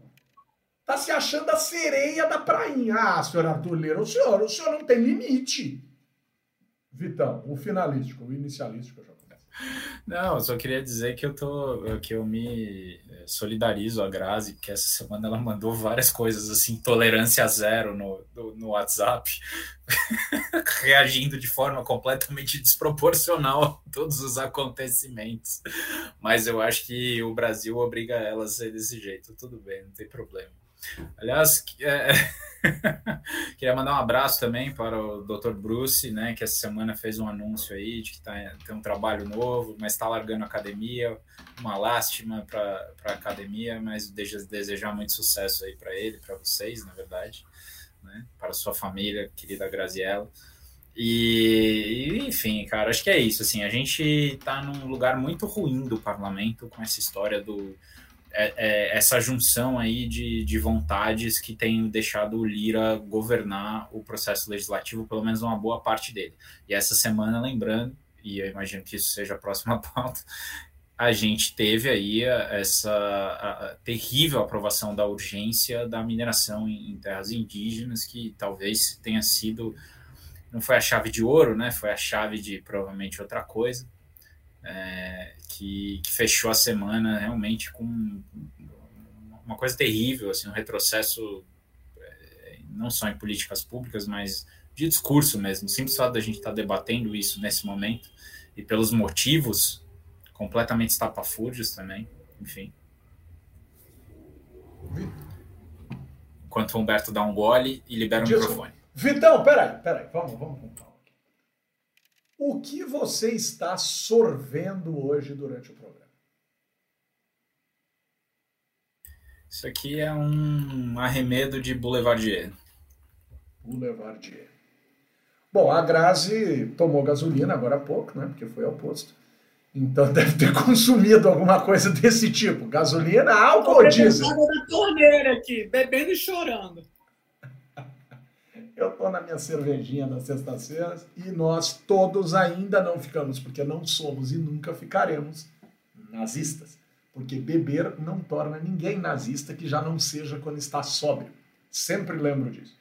Tá se achando a sereia da prainha. Ah, senhor Arthur Lira, o senhor, o senhor não tem limite. Vitão, o finalístico, o inicialístico já não, só queria dizer que eu tô que eu me eh, solidarizo a Grazi, porque essa semana ela mandou várias coisas assim, tolerância zero no, no, no WhatsApp, (laughs) reagindo de forma completamente desproporcional a todos os acontecimentos. Mas eu acho que o Brasil obriga ela a ser desse jeito. Tudo bem, não tem problema. Aliás, é... (laughs) queria mandar um abraço também para o Dr. Bruce, né, que essa semana fez um anúncio aí de que tá, tem um trabalho novo, mas está largando a academia. Uma lástima para a academia, mas desejar muito sucesso aí para ele, para vocês, na verdade, né, para sua família, querida Graziella. E, enfim, cara, acho que é isso. Assim, a gente está num lugar muito ruim do parlamento com essa história do é, é, essa junção aí de, de vontades que tem deixado o Lira governar o processo legislativo, pelo menos uma boa parte dele. E essa semana, lembrando, e eu imagino que isso seja a próxima (laughs) pauta, a gente teve aí essa a, a terrível aprovação da urgência da mineração em, em, terras indígenas, que talvez tenha sido, não foi a chave de ouro, né? Foi a chave de provavelmente outra coisa, é, que, que, fechou a semana realmente com uma coisa terrível, assim, um retrocesso é, não só em políticas públicas, mas de discurso mesmo. Simples fato da gente estar tá debatendo isso nesse momento e pelos motivos completamente estapafúrdios também, enfim. Enquanto o Humberto dá um gole e libera o Desculpa. microfone. Vitão, peraí, peraí, vamos, vamos calma. O que você está sorvendo hoje durante o programa? Isso aqui é um arremedo de Boulevardier. Boulevardier. Bom, a Grazi tomou gasolina agora há pouco, né? Porque foi ao posto. Então (laughs) deve ter consumido alguma coisa desse tipo. Gasolina, álcool ou diesel? da torneira aqui, bebendo e chorando. Eu estou na minha cervejinha das sextas-feiras e nós todos ainda não ficamos, porque não somos e nunca ficaremos nazistas. Porque beber não torna ninguém nazista que já não seja quando está sóbrio. Sempre lembro disso.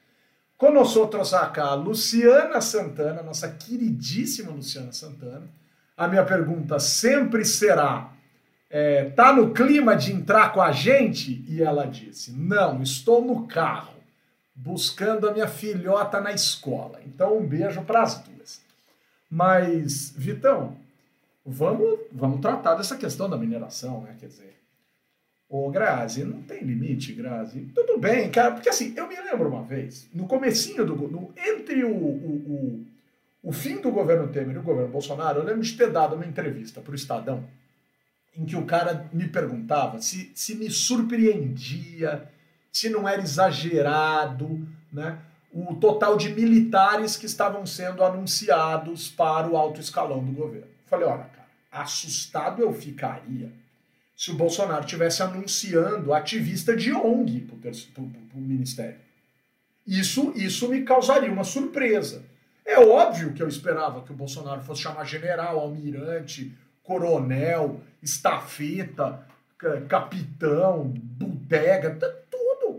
Conosco trouxe a Luciana Santana, nossa queridíssima Luciana Santana a minha pergunta sempre será: é, tá no clima de entrar com a gente? E ela disse: não, estou no carro, buscando a minha filhota na escola. Então, um beijo para as duas. Mas, Vitão, vamos, vamos tratar dessa questão da mineração, né? Quer dizer, Ô, Grazi, não tem limite, Grazi. Tudo bem, cara, porque assim, eu me lembro uma vez, no comecinho do... No, entre o, o, o o fim do governo Temer e o governo Bolsonaro, eu lembro de ter dado uma entrevista para o Estadão, em que o cara me perguntava se, se me surpreendia, se não era exagerado, né? O total de militares que estavam sendo anunciados para o alto escalão do governo. Falei, olha, cara, assustado eu ficaria se o Bolsonaro tivesse anunciando ativista de ONG para o ministério. Isso, isso me causaria uma surpresa. É óbvio que eu esperava que o Bolsonaro fosse chamar general, almirante, coronel, estafeta, capitão, bodega.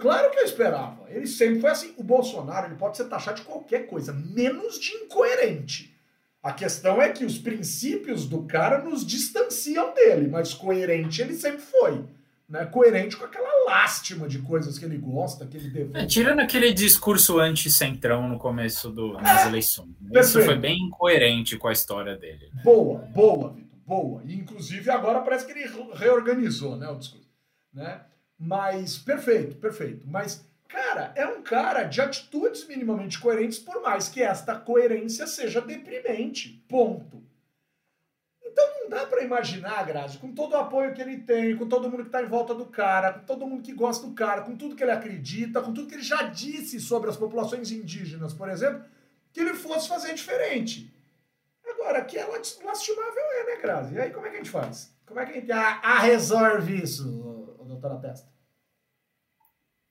Claro que eu esperava. Ele sempre foi assim. O Bolsonaro ele pode ser taxado de qualquer coisa, menos de incoerente. A questão é que os princípios do cara nos distanciam dele, mas coerente ele sempre foi né, coerente com aquela lástima de coisas que ele gosta, que ele defende. É, tirando aquele discurso anti-centrão no começo do, das é, eleições. Né? Isso foi bem coerente com a história dele. Né? Boa, boa, Vitor, boa. E, inclusive, agora parece que ele reorganizou né, o discurso. Né? Mas, perfeito, perfeito. Mas, cara, é um cara de atitudes minimamente coerentes, por mais que esta coerência seja deprimente. Ponto. Então não dá para imaginar, Grazi, com todo o apoio que ele tem, com todo mundo que está em volta do cara, com todo mundo que gosta do cara, com tudo que ele acredita, com tudo que ele já disse sobre as populações indígenas, por exemplo, que ele fosse fazer diferente. Agora, que é lastimável é, né, Grazi? E aí como é que a gente faz? Como é que a gente a, a resolve isso, doutora Testa?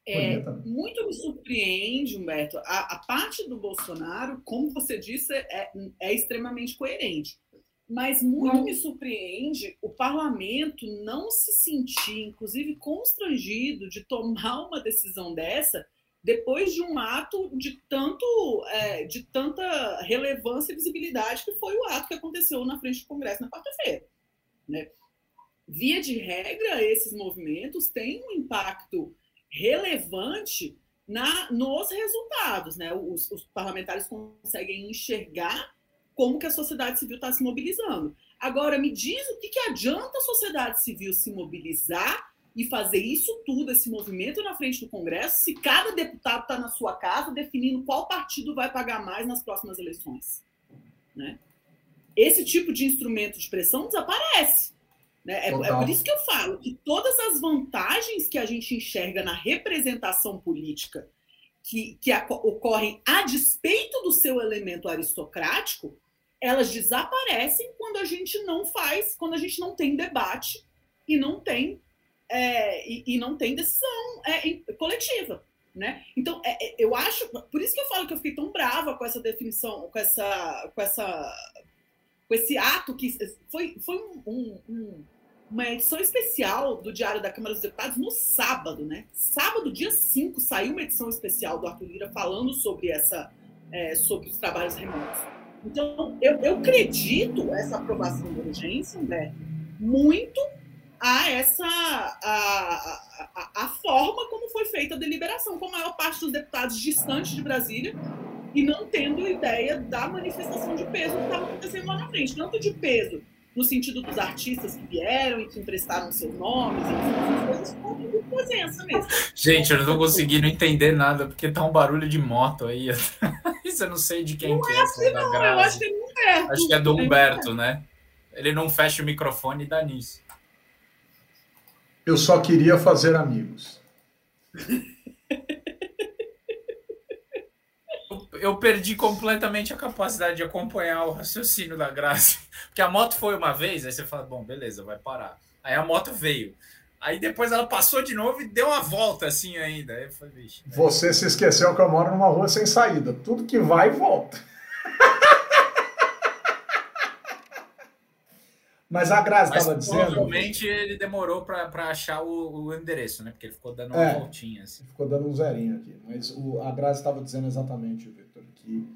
É, muito me surpreende, Humberto. A, a, parte do Bolsonaro, como você disse, é, é extremamente coerente. Mas muito me surpreende o parlamento não se sentir, inclusive, constrangido de tomar uma decisão dessa depois de um ato de tanto é, de tanta relevância e visibilidade que foi o ato que aconteceu na frente do Congresso na quarta-feira. Né? Via de regra, esses movimentos têm um impacto relevante na, nos resultados. Né? Os, os parlamentares conseguem enxergar como que a sociedade civil está se mobilizando. Agora, me diz o que, que adianta a sociedade civil se mobilizar e fazer isso tudo, esse movimento na frente do Congresso, se cada deputado está na sua casa definindo qual partido vai pagar mais nas próximas eleições. Né? Esse tipo de instrumento de pressão desaparece. Né? É, é, por isso que eu falo que todas as vantagens que a gente enxerga na representação política que, que ocorrem a despeito do seu elemento aristocrático, elas desaparecem quando a gente não faz, quando a gente não tem debate e não tem é, e, e, não tem decisão é, coletiva. Né? Então, é, é, eu acho, por isso que eu falo que eu fiquei tão brava com essa definição, com essa, com essa, com esse ato que foi, foi um, um, uma edição especial do Diário da Câmara dos Deputados no sábado, né? Sábado, dia 5, saiu uma edição especial do Arthur Lira falando sobre essa, é, sobre os trabalhos remotos. Então, eu, eu acredito essa aprovação da urgência, Humberto, muito a essa a, a, a, forma como foi feita a deliberação, com a maior parte dos deputados distantes de Brasília e não tendo ideia da manifestação de peso que estava acontecendo lá na frente, tanto de peso no sentido dos artistas que vieram e que emprestaram seus nomes, essas coisas, como de presença mesmo. Gente, eu não estou conseguindo entender nada, porque tá um barulho de moto aí. (laughs) Isso eu não sei de quem não que é. Assim, não, eu acho que é do Humberto. Acho que é do Humberto, né? Ele não fecha o microfone e dá nisso. Eu só queria fazer amigos. Eu perdi completamente a capacidade de acompanhar o raciocínio da Graça. (laughs) Porque a moto foi uma vez, aí você fala, bom, beleza, vai parar. Aí a moto veio. Aí depois ela passou de novo e deu uma volta assim ainda. Aí foi, vixe. Você se esqueceu que eu moro numa rua sem saída. Tudo que vai, volta. (laughs) Mas a Grazi estava dizendo. Provavelmente ele demorou para achar o, o, endereço, né? Porque ele ficou dando uma é, voltinha. Assim. Ficou dando um zerinho aqui. Mas o, a Grazi estava dizendo exatamente, Victor, que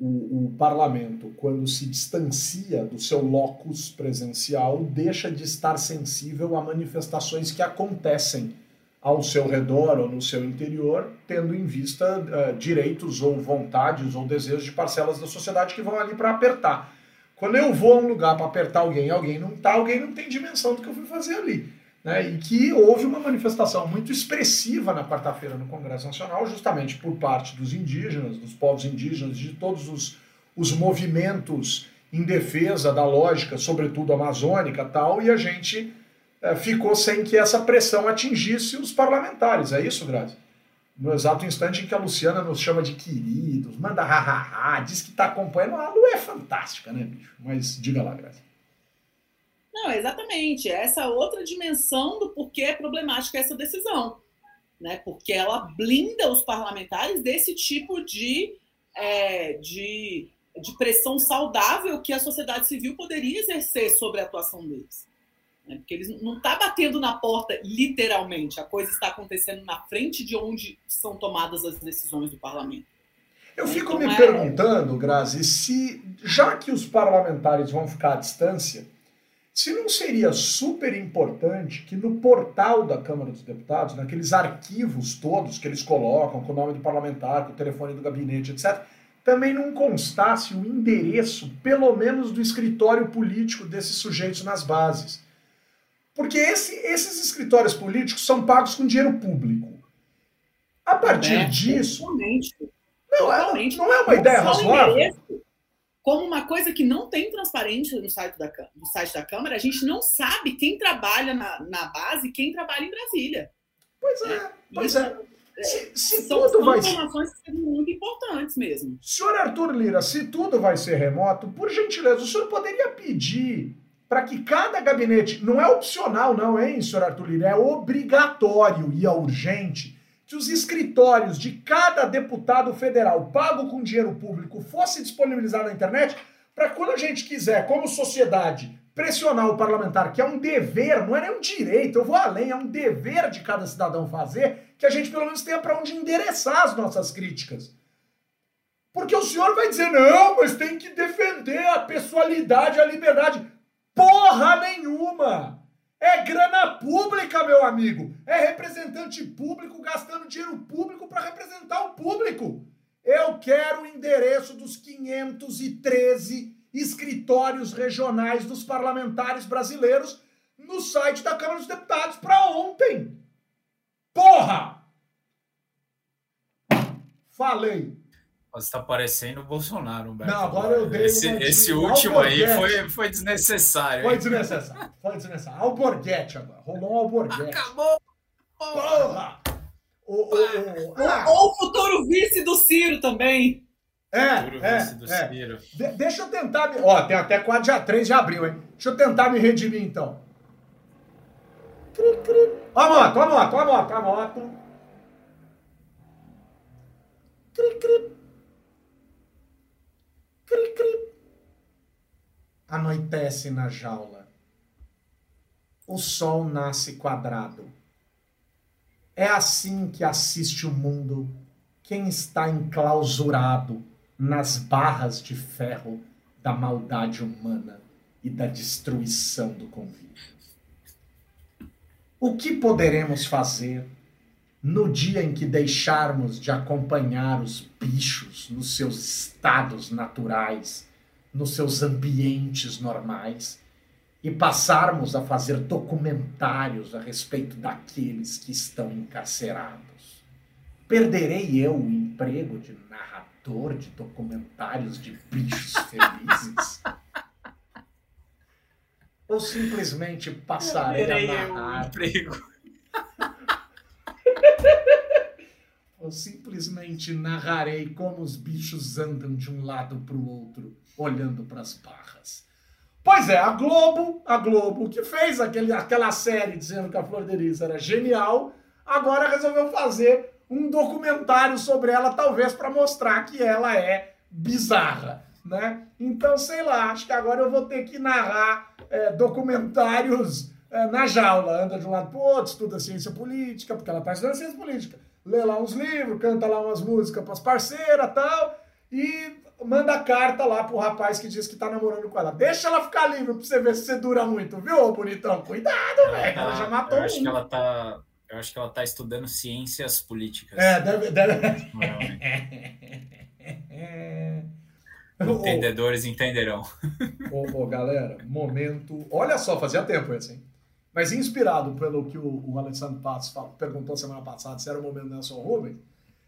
o, o, parlamento, quando se distancia do seu locus presencial, deixa de estar sensível a manifestações que acontecem ao seu redor ou no seu interior, tendo em vista uh, direitos ou vontades ou desejos de parcelas da sociedade que vão ali para apertar. Quando eu vou a um lugar para apertar alguém, alguém não está, alguém não tem dimensão do que eu fui fazer ali. Né? E que houve uma manifestação muito expressiva na quarta-feira no Congresso Nacional, justamente por parte dos indígenas, dos povos indígenas, de todos os, os movimentos em defesa da lógica, sobretudo amazônica tal, e a gente é, ficou sem que essa pressão atingisse os parlamentares. É isso, Grazi? no exato instante em que a Luciana nos chama de queridos, manda ha-ha-ha, diz que está acompanhando. A Lu é fantástica, né, bicho? Mas diga lá, Graça. Não, exatamente. Essa outra dimensão do porquê é problemática essa decisão. Né? Porque ela blinda os parlamentares desse tipo de, é, de, de pressão saudável que a sociedade civil poderia exercer sobre a atuação deles. Né? Porque eles não está batendo na porta literalmente, a coisa está acontecendo na frente de onde são tomadas as decisões do parlamento. Eu fico então, me é... perguntando, Grazi, se já que os parlamentares vão ficar à distância, se não seria super importante que no portal da Câmara dos Deputados, naqueles arquivos todos que eles colocam, com o nome do parlamentar, com o telefone do gabinete, etc., também não constasse o endereço, pelo menos do escritório político desses sujeitos nas bases. Porque esse, esses escritórios políticos são pagos com dinheiro público. A partir é, disso. Não, é, não é uma ideia razoável. Como uma coisa que não tem transparência no site da, no site da Câmara, a gente não sabe quem trabalha na, na base e quem trabalha em Brasília. Pois é, é pois é. é. Se, se são, tudo são vai informações que são muito importantes mesmo. Senhor Arthur Lira, se tudo vai ser remoto, por gentileza, o senhor poderia pedir para que cada gabinete, não é opcional não, hein, senhor Arthur Lira, é obrigatório e é urgente que os escritórios de cada deputado federal pago com dinheiro público fosse disponibilizado na internet para quando a gente quiser, como sociedade, pressionar o parlamentar, que é um dever, não é nem um direito, eu vou além, é um dever de cada cidadão fazer, que a gente pelo menos tenha para onde endereçar as nossas críticas. Porque o senhor vai dizer, não, mas tem que defender a pessoalidade, a liberdade. Porra nenhuma! É grana pública, meu amigo. É representante público gastando dinheiro público para representar o público. Eu quero o endereço dos 513 escritórios regionais dos parlamentares brasileiros no site da Câmara dos Deputados para ontem. Porra! Falei. Você tá parecendo o Bolsonaro, Humberto. Não, agora eu dei Esse, esse último aí foi, foi desnecessário. Foi desnecessário. Foi desnecessário. Alborguete agora. Rolou um alborguete. Acabou! Porra! O, o, o, ah. Ou o futuro vice do Ciro também. É, futuro é, vice do é. Ciro. De, deixa eu tentar... Me... Ó, tem até 4 dia 3 de abril, hein? Deixa eu tentar me redimir, então. Cri, cri. Ó a moto, ó a moto, ó a moto, ó a moto. Cri, cri. Cri, cri. Anoitece na jaula. O sol nasce quadrado. É assim que assiste o mundo quem está enclausurado nas barras de ferro da maldade humana e da destruição do convívio. O que poderemos fazer no dia em que deixarmos de acompanhar os bichos nos seus estados naturais, nos seus ambientes normais, e passarmos a fazer documentários a respeito daqueles que estão encarcerados? Perderei eu o emprego de narrador de documentários de bichos (laughs) felizes? Ou simplesmente passarei a narrar? emprego. Ou simplesmente narrarei como os bichos andam de um lado para o outro, olhando para as barras. Pois é, a Globo, a Globo, que fez aquele, aquela série dizendo que a Flor de Lis era genial, agora resolveu fazer um documentário sobre ela, talvez para mostrar que ela é bizarra, né? Então, sei lá, acho que agora eu vou ter que narrar é, documentários é, na jaula. Anda de um lado para o outro, estuda ciência política, porque ela está estudando ciência política. Lê lá uns livros, canta lá umas músicas para as parceiras tal, e manda carta lá pro rapaz que diz que tá namorando com ela. Deixa ela ficar livre pra você ver se você dura muito, viu, bonitão? Cuidado, velho. Ela já matou eu acho um. que ela tá Eu acho que ela tá estudando ciências políticas. É, deve. deve... (laughs) Entendedores (laughs) entenderão. Ô, ô, galera, momento. Olha só, fazia tempo esse, hein? Mas inspirado pelo que o, o Alessandro Passos perguntou semana passada se era o momento Nelson Rubens,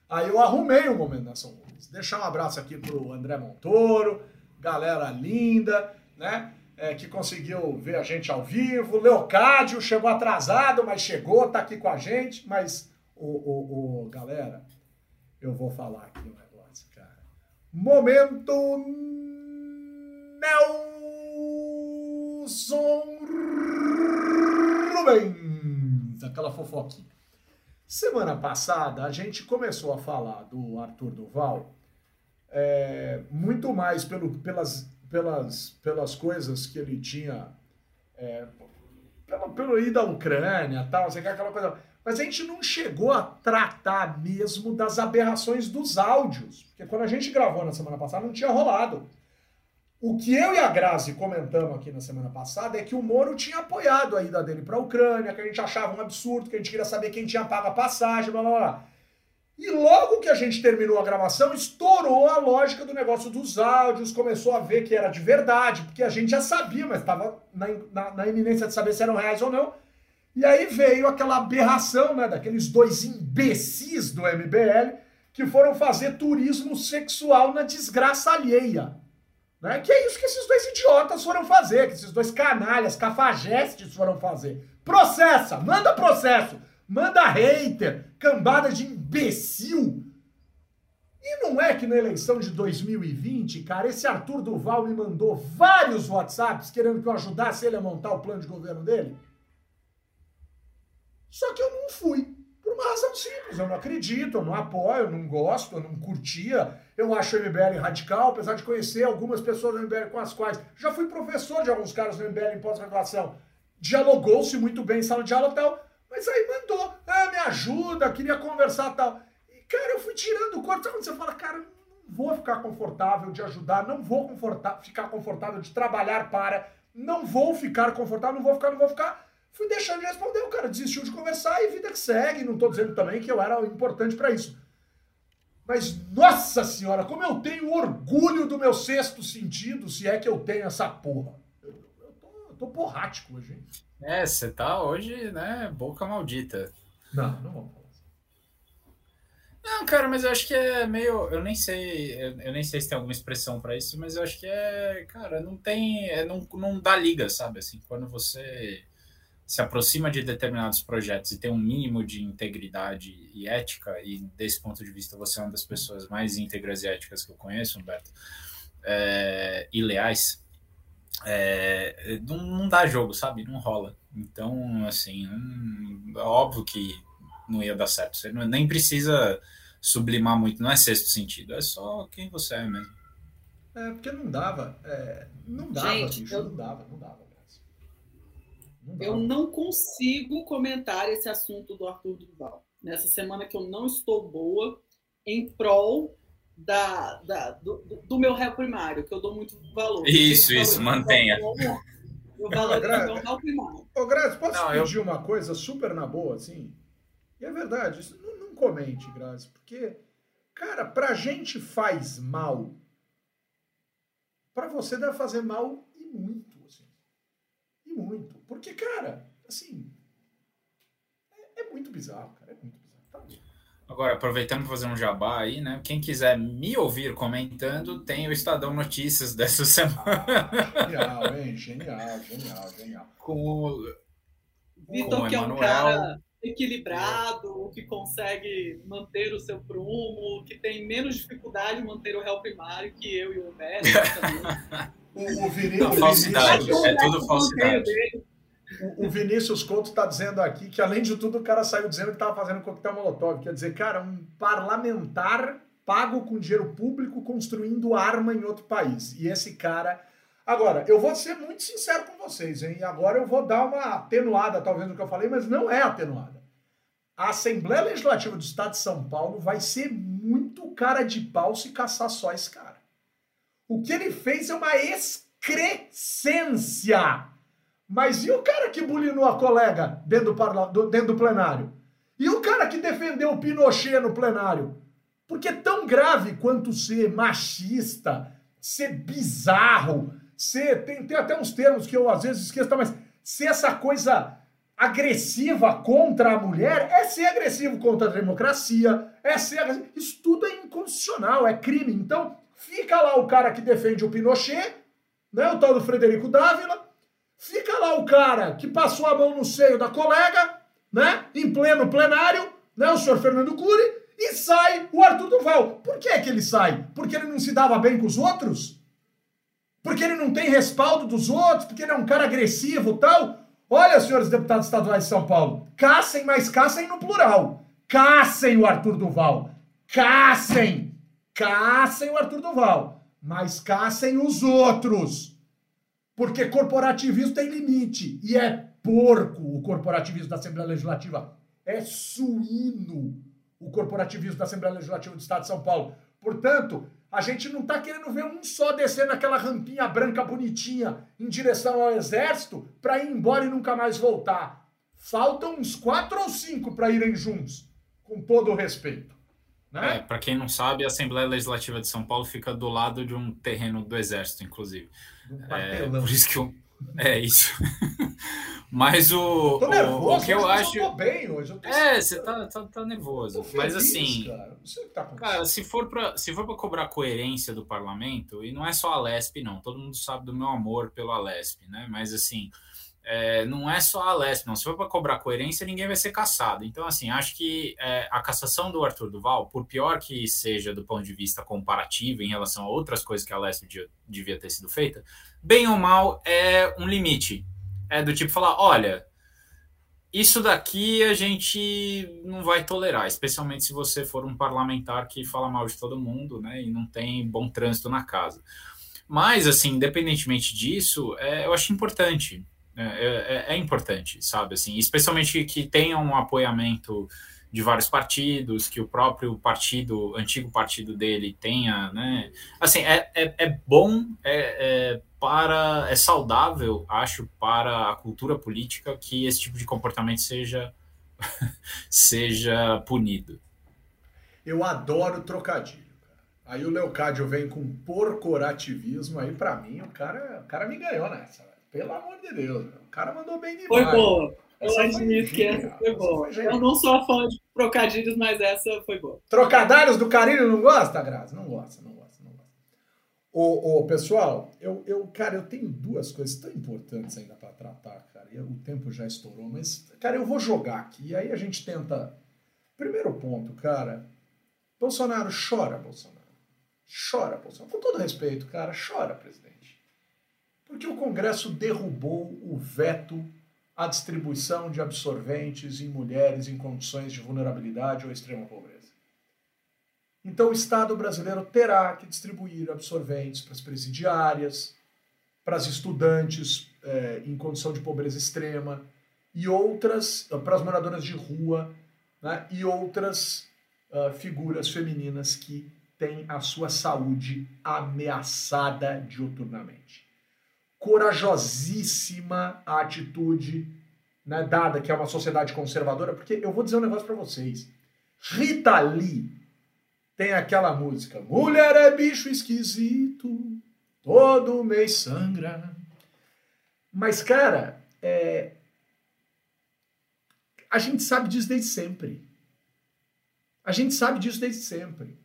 aí eu arrumei o momento Nelson Rubens. Deixar um abraço aqui pro André Montoro, galera linda, né? é, que conseguiu ver a gente ao vivo. Leocádio chegou atrasado, mas chegou, tá aqui com a gente. Mas, o- galera, eu vou falar aqui um negócio, cara. Momento Nelson Rubens, aquela fofoquinha. Semana passada a gente começou a falar do Arthur Duval é, muito mais pelo, pelas, pelas, pelas coisas que ele tinha é, pelo, pelo ir da Ucrânia tal, aquela coisa. Mas a gente não chegou a tratar mesmo das aberrações dos áudios. Porque quando a gente gravou na semana passada não tinha rolado. O que eu e a Grazi comentamos aqui na semana passada é que o Moro tinha apoiado a ida dele para a Ucrânia, que a gente achava um absurdo, que a gente queria saber quem tinha pago a passagem, blá blá blá. E logo que a gente terminou a gravação, estourou a lógica do negócio dos áudios, começou a ver que era de verdade, porque a gente já sabia, mas estava na, na, na iminência de saber se eram reais ou não. E aí veio aquela aberração, né, daqueles dois imbecis do MBL que foram fazer turismo sexual na desgraça alheia. Né? Que é isso que esses dois idiotas foram fazer, que esses dois canalhas, cafajestes foram fazer. Processa, manda processo, manda hater, cambada de imbecil. E não é que na eleição de 2020, cara, esse Arthur Duval me mandou vários WhatsApps querendo que eu ajudasse ele a montar o plano de governo dele? Só que eu não fui. Uma razão simples. Eu não acredito, eu não apoio, eu não gosto, eu não curtia. Eu acho o MBL radical, apesar de conhecer algumas pessoas do MBL com as quais já fui professor de alguns caras do MBL em pós-graduação. Dialogou-se muito bem em sala de aula e tal. Mas aí mandou, ah, me ajuda, queria conversar e tal. E, cara, eu fui tirando o corpo. Sabe quando você fala, cara, não vou ficar confortável de ajudar, não vou conforta ficar confortável de trabalhar para, não vou ficar confortável, não vou ficar, não vou ficar. Fui deixando de responder, o cara desistiu de conversar e vida que segue. Não tô dizendo também que eu era importante para isso. Mas, nossa senhora, como eu tenho orgulho do meu sexto sentido, se é que eu tenho essa porra. Eu, eu, tô, eu tô porrático hoje, hein? É, você tá hoje, né, boca maldita. Não, não vamos falar. Não, cara, mas eu acho que é meio. Eu nem sei. Eu, eu nem sei se tem alguma expressão pra isso, mas eu acho que é. Cara, não tem. É, não, não dá liga, sabe? Assim, quando você se aproxima de determinados projetos e tem um mínimo de integridade e ética, e desse ponto de vista você é uma das pessoas mais íntegras e éticas que eu conheço, Humberto, é, e leais, é, não, não, dá jogo, sabe? Não rola. Então, assim, hum, óbvio que não ia dar certo. Você não, nem precisa sublimar muito, não é sexto sentido, é só quem você é mesmo. É, porque não dava. É, não dava, Gente, bicho, eu... não dava, não dava. Não eu não consigo comentar esse assunto do Arthur Duval. Nessa semana que eu não estou boa, em prol da, da do, do, meu réu primário, que eu dou muito valor. Isso, isso, mantenha. O valor do meu réu primário. Ô, Grazi, posso não, pedir eu... uma coisa super na boa, assim? E é verdade, isso, não, não comente, Grazi, porque, cara, pra gente faz mal. Pra você deve fazer mal e muito, assim. E muito. Porque, cara, assim, é, é muito bizarro, cara, é muito bizarro. Agora, aproveitando para fazer um jabá aí, né? Quem quiser me ouvir comentando, tem o Estadão Notícias dessa (laughs) semana. Ah, genial, hein? Genial, genial, genial. Com o Vitor, que é um cara equilibrado, que consegue manter o seu prumo, que tem menos dificuldade de manter o réu primário que eu e o Roberto. (laughs) o, o Vinícius. falsidade, é tudo falsidade. O, Vinícius Couto está dizendo aqui que, além de tudo, o cara saiu dizendo que estava fazendo coquetel molotov. Quer dizer, cara, um parlamentar pago com dinheiro público construindo arma em outro país. E esse cara. Agora, eu vou ser muito sincero com vocês, hein? Agora eu vou dar uma atenuada, talvez, no que eu falei, mas não é atenuada. A Assembleia Legislativa do Estado de São Paulo vai ser muito cara de pau se caçar só esse cara. O que ele fez é uma excrescência mas e o cara que bulinou a colega dentro do, dentro do plenário? E o cara que defendeu o Pinochet no plenário? Porque é tão grave quanto ser machista, ser bizarro, ser. Tem, tem até uns termos que eu às vezes esqueço, tá, mas ser essa coisa agressiva contra a mulher é ser agressivo contra a democracia, é ser agressivo. Isso tudo é inconstitucional, é crime. Então, fica lá o cara que defende o Pinochet, né, o tal do Frederico Dávila, Fica lá o cara que passou a mão no seio da colega, né? Em pleno plenário, né? O senhor Fernando Cury, e sai o Arthur Duval. Por que, que ele sai? Porque ele não se dava bem com os outros? Porque ele não tem respaldo dos outros? Porque ele é um cara agressivo tal? Olha, senhores deputados estaduais de São Paulo, caçem, mas caçem no plural. Caçem o Arthur Duval. Caçem. Caçem o Arthur Duval. Mas caçem os outros. Porque corporativismo tem limite. E é porco o corporativismo da Assembleia Legislativa. É suíno o corporativismo da Assembleia Legislativa do Estado de São Paulo. Portanto, a gente não está querendo ver um só descer naquela rampinha branca bonitinha em direção ao exército para ir embora e nunca mais voltar. Faltam uns quatro ou cinco para irem juntos, com todo o respeito. Né? É, para quem não sabe, a Assembleia Legislativa de São Paulo fica do lado de um terreno do exército, inclusive. É, por isso que eu. É isso. (laughs) Mas o. Tô nervoso, o, que eu acho. Eu tô bem hoje. Eu tô é, você tá, tá, tá nervoso. Feliz, Mas assim. Cara, tá cara, se for para se for para cobrar coerência do parlamento, e não é só a Lesp, não. Todo mundo sabe do meu amor pela Lesp, né? Mas assim é, não é só a Lesp, não. Se for para cobrar coerência, ninguém vai ser caçado. Então, assim, acho que é, a cassação do Arthur Duval, por pior que seja do ponto de vista comparativo em relação a outras coisas que a Lesp devia ter sido feita, bem ou mal é um limite. É do tipo falar: olha, isso daqui a gente não vai tolerar, especialmente se você for um parlamentar que fala mal de todo mundo, né, e não tem bom trânsito na casa. Mas, assim, independentemente disso, é, eu acho importante é, é, é, importante, sabe? Assim, especialmente que tenha um apoiamento de vários partidos, que o próprio partido, antigo partido dele tenha, né? Assim, é, é, é bom, é, é, para, é saudável, acho, para a cultura política que esse tipo de comportamento seja, (laughs) seja punido. Eu adoro trocadilho. Aí o Leocádio vem com porcorativismo, aí para mim o cara, o cara me ganhou nessa. Pelo amor de Deus, o cara mandou bem demais. Foi boa. Eu admito que essa foi boa. Foi eu não sou fã de trocadilhos, mas essa foi boa. Trocadilhos do Carinho não gosta, Graça? Não gosta, não gosta, não gosta. Ô, ô, pessoal, eu, eu, cara, eu tenho duas coisas tão importantes ainda para tratar, cara. E o tempo já estourou, mas, cara, eu vou jogar aqui. E aí a gente tenta. Primeiro ponto, cara. Bolsonaro chora, Bolsonaro. Chora, Bolsonaro. Com todo respeito, cara, chora, presidente. Porque o Congresso derrubou o veto à distribuição de absorventes em mulheres em condições de vulnerabilidade ou extrema pobreza. Então, o Estado brasileiro terá que distribuir absorventes para as presidiárias, para as estudantes é, em condição de pobreza extrema e outras, para as moradoras de rua né, e outras uh, figuras femininas que têm a sua saúde ameaçada diuturnamente. Corajosíssima a atitude né, dada que é uma sociedade conservadora, porque eu vou dizer um negócio para vocês. Rita Lee tem aquela música: Mulher é bicho esquisito, todo mês sangra. Mas, cara, é... a gente sabe disso desde sempre. A gente sabe disso desde sempre.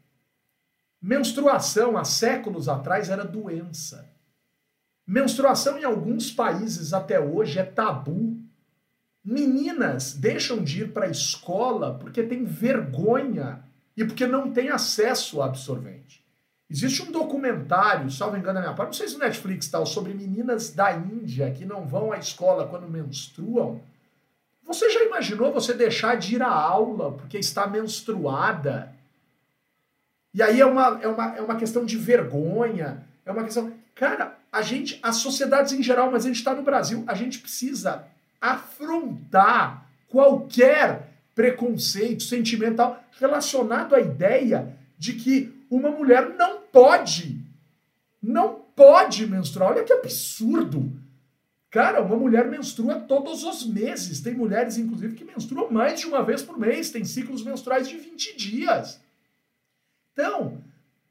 Menstruação, há séculos atrás, era doença. Menstruação em alguns países até hoje é tabu. Meninas deixam de ir para a escola porque têm vergonha e porque não tem acesso ao absorvente. Existe um documentário, salvo engano da minha parte, não sei se o Netflix tal, sobre meninas da Índia que não vão à escola quando menstruam. Você já imaginou você deixar de ir à aula porque está menstruada? E aí é uma, é uma, é uma questão de vergonha, é uma questão. Cara, a gente, as sociedades em geral, mas a gente está no Brasil, a gente precisa afrontar qualquer preconceito sentimental relacionado à ideia de que uma mulher não pode, não pode menstruar. Olha que absurdo. Cara, uma mulher menstrua todos os meses. Tem mulheres, inclusive, que menstruam mais de uma vez por mês. Tem ciclos menstruais de 20 dias. Então,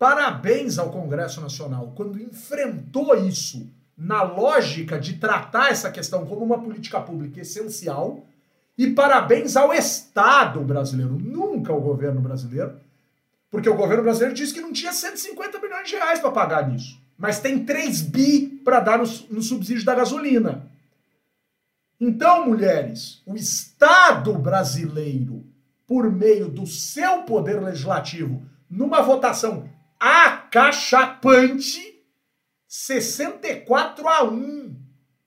parabéns ao Congresso Nacional quando enfrentou isso na lógica de tratar essa questão como uma política pública essencial e parabéns ao Estado brasileiro, nunca ao governo brasileiro, porque o governo brasileiro disse que não tinha 150 milhões de reais para pagar nisso. Mas tem 3 bi para dar no, no subsídio da gasolina. Então, mulheres, o Estado brasileiro, por meio do seu poder legislativo, numa votação acachapante, 64 a 1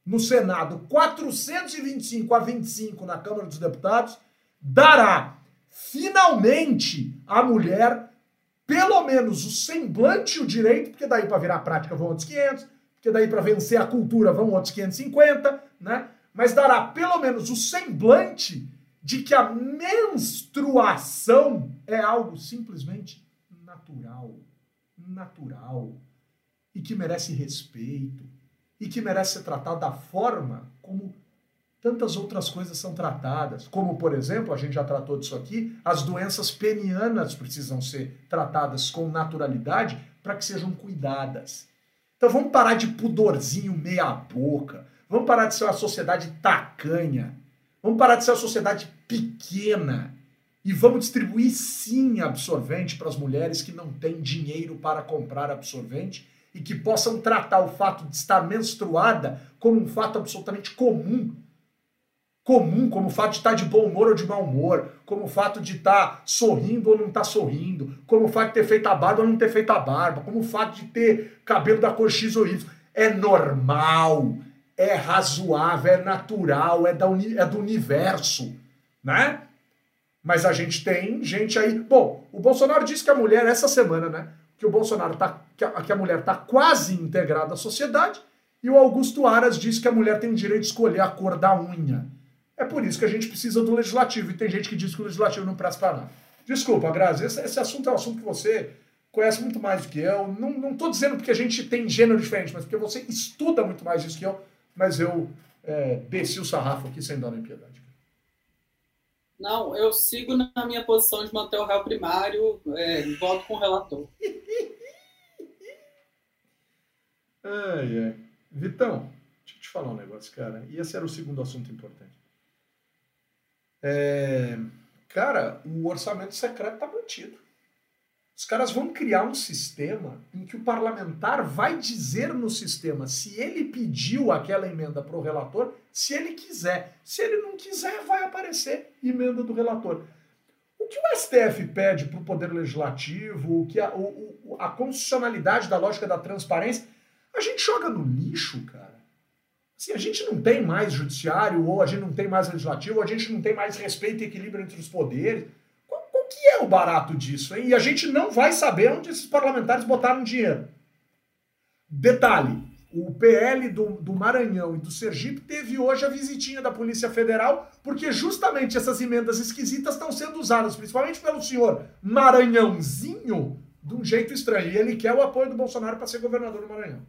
no Senado 425 a 25 na Câmara dos Deputados, dará finalmente à mulher pelo menos o semblante e o direito, porque daí para virar prática vão outros 500, porque daí para vencer a cultura vão outros 550, né? Mas dará pelo menos o semblante de que a menstruação é algo simplesmente natural, natural e que merece respeito e que merece ser tratado da forma como tantas outras coisas são tratadas. Como, por exemplo, a gente já tratou disso aqui, as doenças penianas precisam ser tratadas com naturalidade para que sejam cuidadas. Então vamos parar de pudorzinho meia boca. Vamos parar de ser uma sociedade tacanha. Vamos parar de ser uma sociedade pequena. E vamos distribuir sim absorvente para as mulheres que não têm dinheiro para comprar absorvente e que possam tratar o fato de estar menstruada como um fato absolutamente comum. Comum, como o fato de estar de bom humor ou de mau humor, como o fato de estar sorrindo ou não estar sorrindo, como o fato de ter feito a barba ou não ter feito a barba, como o fato de ter cabelo da cor X ou Y. É normal, é razoável, é natural, é, da é do universo, né? Mas a gente tem gente aí. Bom, o Bolsonaro disse que a mulher, essa semana, né? que o Bolsonaro tá, que a, que a mulher está quase integrada à sociedade, e o Augusto Aras diz que a mulher tem o direito de escolher a cor da unha. É por isso que a gente precisa do legislativo, e tem gente que diz que o legislativo não presta para nada. Desculpa, Grazi, esse, esse, assunto é um assunto que você conhece muito mais do que eu. Não estou dizendo porque a gente tem gênero diferente, mas porque você estuda muito mais isso que eu, mas eu é, desci o sarrafo aqui sem dar nem piedade. Não, eu sigo na minha posição de manter o réu primário, é, voto com o relator. (laughs) ai, ai. Vitão, deixa eu te falar um negócio, cara. E esse era o segundo assunto importante. É, cara, o orçamento secreto está mantido. Os caras vão criar um sistema em que o parlamentar vai dizer no sistema se ele pediu aquela emenda para o relator, se ele quiser. Se ele não quiser, vai aparecer emenda do relator. O que o STF pede para o Poder Legislativo, o que a, o, a constitucionalidade da lógica da transparência, a gente joga no lixo, cara. se a gente não tem mais judiciário, ou a gente não tem mais legislativo, ou a gente não tem mais respeito e equilíbrio entre os poderes, que é o barato disso? Hein? E a gente não vai saber onde esses parlamentares botaram dinheiro. Detalhe, o PL do, do, Maranhão e do Sergipe teve hoje a visitinha da Polícia Federal, porque justamente essas emendas esquisitas estão sendo usadas, principalmente pelo senhor Maranhãozinho, de um jeito estranho. E ele quer o apoio do Bolsonaro para ser governador do Maranhão.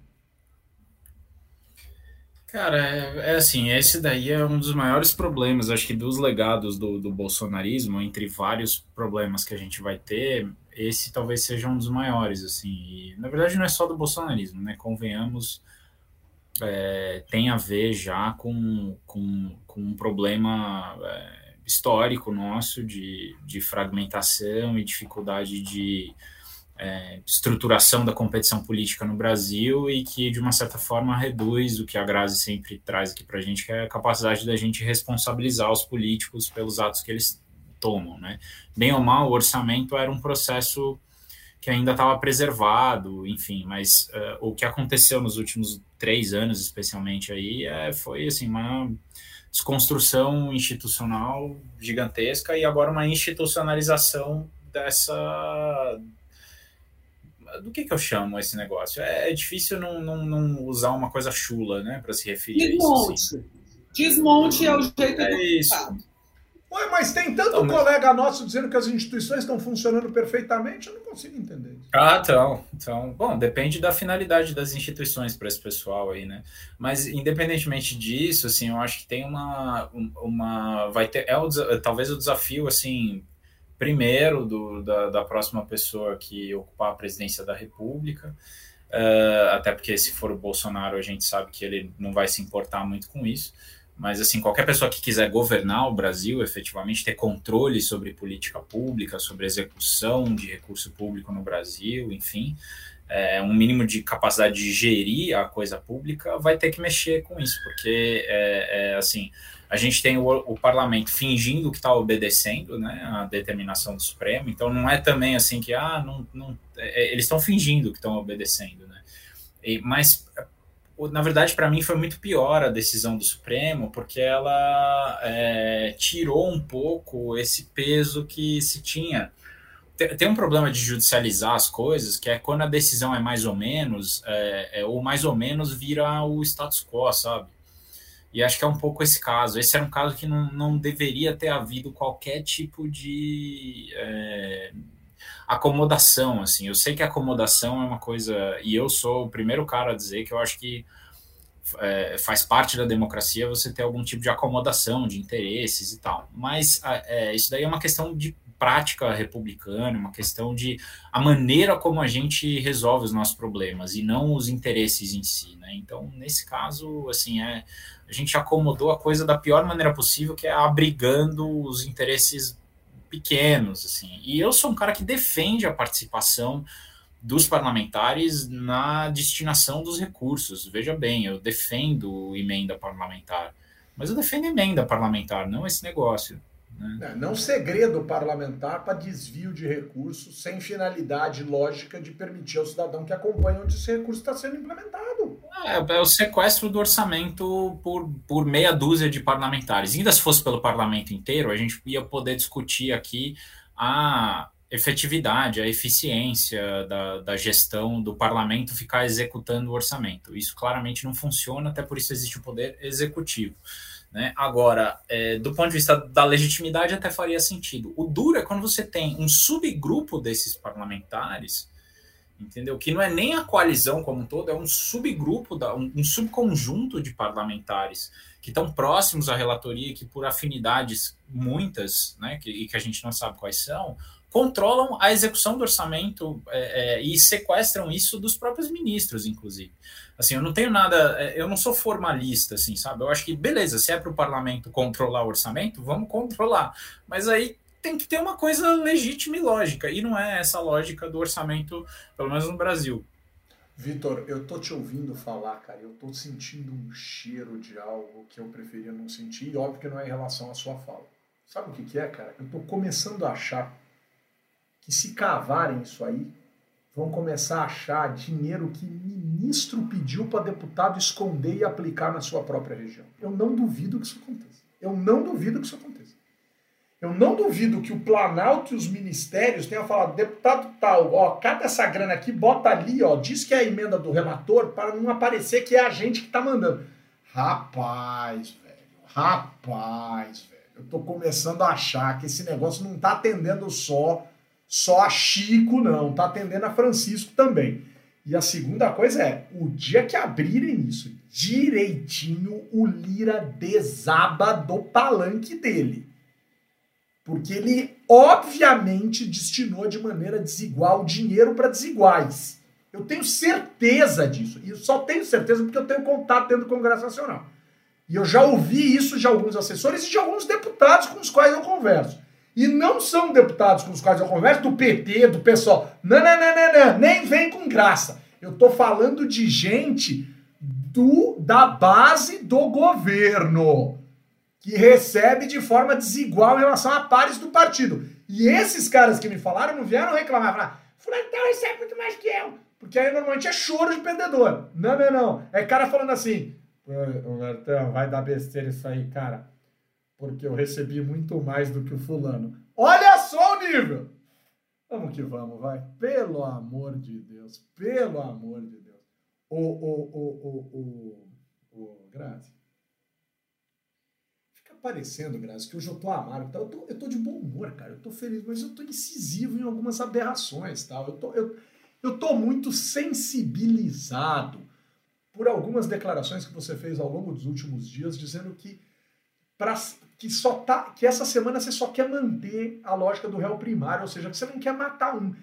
Cara, é, é, assim, esse daí é um dos maiores problemas, acho que dos legados do, do bolsonarismo, entre vários problemas que a gente vai ter, esse talvez seja um dos maiores, assim, e, na verdade não é só do bolsonarismo, né, convenhamos, é, tem a ver já com, com, com um problema é, histórico nosso de, de fragmentação e dificuldade de é, estruturação da competição política no Brasil e que, de uma certa forma, reduz o que a Grazi sempre traz aqui para a gente, que é a capacidade da gente responsabilizar os políticos pelos atos que eles tomam. Né? Bem ou mal, o orçamento era um processo que ainda estava preservado, enfim, mas uh, o que aconteceu nos últimos três anos, especialmente aí, é, foi assim uma desconstrução institucional gigantesca e agora uma institucionalização dessa do que, que eu chamo esse negócio? É, é difícil não, não, não, usar uma coisa chula, né, para se referir Desmonte. a isso. Assim. Desmonte é o jeito é do isso. Ué, mas tem tanto então, colega mas... nosso dizendo que as instituições estão funcionando perfeitamente, eu não consigo entender. Ah, então, então, bom, depende da finalidade das instituições para esse pessoal aí, né? Mas independentemente disso, assim, eu acho que tem uma, uma vai ter, é o, talvez o desafio, assim, primeiro do, da, da próxima pessoa que ocupar a presidência da República. Uh, até porque se for o Bolsonaro, a gente sabe que ele não vai se importar muito com isso. Mas assim, qualquer pessoa que quiser governar o Brasil, efetivamente ter controle sobre política pública, sobre execução de recurso público no Brasil, enfim, é, um mínimo de capacidade de gerir a coisa pública, vai ter que mexer com isso, porque é, é assim, a gente tem o, o parlamento fingindo que está obedecendo né, a determinação do Supremo, então não é também assim que ah, não, não é, é eles estão fingindo que estão obedecendo, né? E, mas na verdade para mim foi muito pior a decisão do Supremo porque ela é, tirou um pouco esse peso que se tinha tem um problema de judicializar as coisas, que é quando a decisão é mais ou menos, é, é, ou mais ou menos vira o status quo, sabe? E acho que é um pouco esse caso. Esse era um caso que não, não deveria ter havido qualquer tipo de é, acomodação, assim. Eu sei que acomodação é uma coisa, e eu sou o primeiro cara a dizer que eu acho que é, faz parte da democracia você ter algum tipo de acomodação de interesses e tal. Mas é, isso daí é uma questão de prática republicana, uma questão de a maneira como a gente resolve os nossos problemas e não os interesses em si, né? Então, nesse caso, assim, é a gente acomodou a coisa da pior maneira possível, que é abrigando os interesses pequenos, assim. E eu sou um cara que defende a participação dos parlamentares na destinação dos recursos. Veja bem, eu defendo emenda parlamentar, mas eu defendo emenda parlamentar, não esse negócio. Né? É, não segredo parlamentar para desvio de recursos sem finalidade lógica de permitir ao cidadão que acompanhe onde esse recurso está sendo implementado. É, é, o sequestro do orçamento por, por meia dúzia de parlamentares. Ainda se fosse pelo parlamento inteiro, a gente ia poder discutir aqui a efetividade, a eficiência da, da gestão do parlamento ficar executando o orçamento. Isso claramente não funciona, até por isso existe o poder executivo. Né? Agora, é, do ponto de vista da legitimidade, até faria sentido. O duro é quando você tem um subgrupo desses parlamentares, entendeu? Que não é nem a coalizão como um todo, é um subgrupo, da, um, um subconjunto de parlamentares que estão próximos à relatoria, que por afinidades muitas, né, que, e que a gente não sabe quais são, controlam a execução do orçamento é, é, e sequestram isso dos próprios ministros, inclusive. Assim, eu não tenho nada, é, eu não sou formalista, assim, sabe? Eu acho que, beleza, se é para o parlamento controlar o orçamento, vamos controlar. Mas aí tem que ter uma coisa legítima e lógica, e não é essa lógica do orçamento, pelo menos no Brasil. Vitor, eu tô te ouvindo falar, cara, eu tô sentindo um cheiro de algo que eu preferia não sentir, e óbvio que não é em relação à sua fala. Sabe o que, que é, cara? Eu tô começando a achar que se cavarem isso aí, vão começar a achar dinheiro que ministro pediu para deputado esconder e aplicar na sua própria região. Eu não duvido que isso aconteça. Eu não duvido que isso aconteça. Eu não duvido que o Planalto e os ministérios tenham falado, deputado tal, ó, cata essa grana aqui, bota ali, ó, diz que é a emenda do relator para não aparecer que é a gente que está mandando. Rapaz, velho, rapaz, velho, eu tô começando a achar que esse negócio não tá atendendo só só a Chico, não, tá atendendo a Francisco também. E a segunda coisa é, o dia que abrirem isso direitinho, o Lira desaba do palanque dele. Porque ele, obviamente, destinou de maneira desigual dinheiro para desiguais. Eu tenho certeza disso. E só tenho certeza porque eu tenho contato dentro do Congresso Nacional. E eu já ouvi isso de alguns assessores e de alguns deputados com os quais eu converso. E não são deputados com os quais eu converso do PT, do PSOL. Não, não, não, não, não. Nem vem com graça. Eu estou falando de gente do da base do governo que recebe de forma desigual em relação a pares do partido. E esses caras que me falaram não vieram reclamar, falar, fulano então recebe muito mais que eu. Porque aí normalmente é choro de perdedor. Não, não, não. É cara falando assim, Bertão, vai dar besteira isso aí, cara. Porque eu recebi muito mais do que o fulano. Olha só o nível! Vamos que vamos, vai. Pelo amor de Deus, pelo amor de Deus. O, o, o, o, o, o Grazi, parecendo, Graça, que hoje eu tô amargo, tá? eu, tô, eu tô de bom humor, cara, eu tô feliz, mas eu tô incisivo em algumas aberrações, tal. Eu tô, eu, eu tô muito sensibilizado por algumas declarações que você fez ao longo dos últimos dias, dizendo que, pra, que, só tá, que essa semana você só quer manter a lógica do réu primário, ou seja, que você não quer matar um.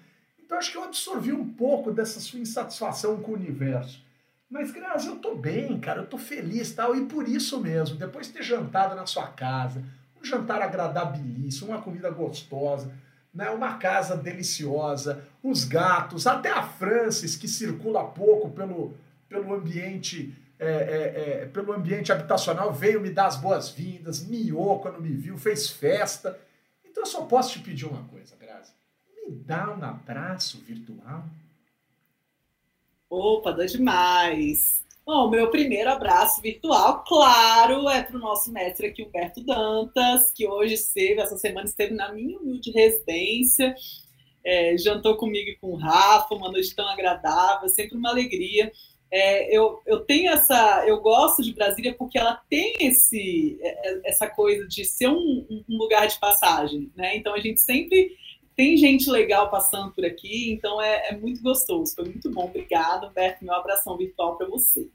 Então acho que eu absorvi um pouco dessa sua insatisfação com o universo. Mas, Grazi, eu tô bem, cara, eu tô feliz tal, e por isso mesmo, depois de ter jantado na sua casa, um jantar agradabilíssimo, uma comida gostosa, né, uma casa deliciosa, os gatos, até a Francis, que circula pouco pelo, pelo ambiente é, é, é, pelo ambiente habitacional, veio me dar as boas-vindas, miou quando me viu, fez festa. Então eu só posso te pedir uma coisa, Grazi. Me dá um abraço virtual. Opa, dá demais! Bom, meu primeiro abraço virtual, claro, é para o nosso mestre aqui, Humberto Dantas, que hoje esteve, essa semana esteve na minha humilde residência, é, jantou comigo e com o Rafa, uma noite tão agradável, sempre uma alegria. É, eu, eu tenho essa. Eu gosto de Brasília porque ela tem esse, é, é, essa coisa de ser um, um lugar de passagem, né? Então a gente sempre tem gente legal passando por aqui, então é, é muito gostoso. Foi muito bom. Obrigada, Humberto. Meu abração virtual para você.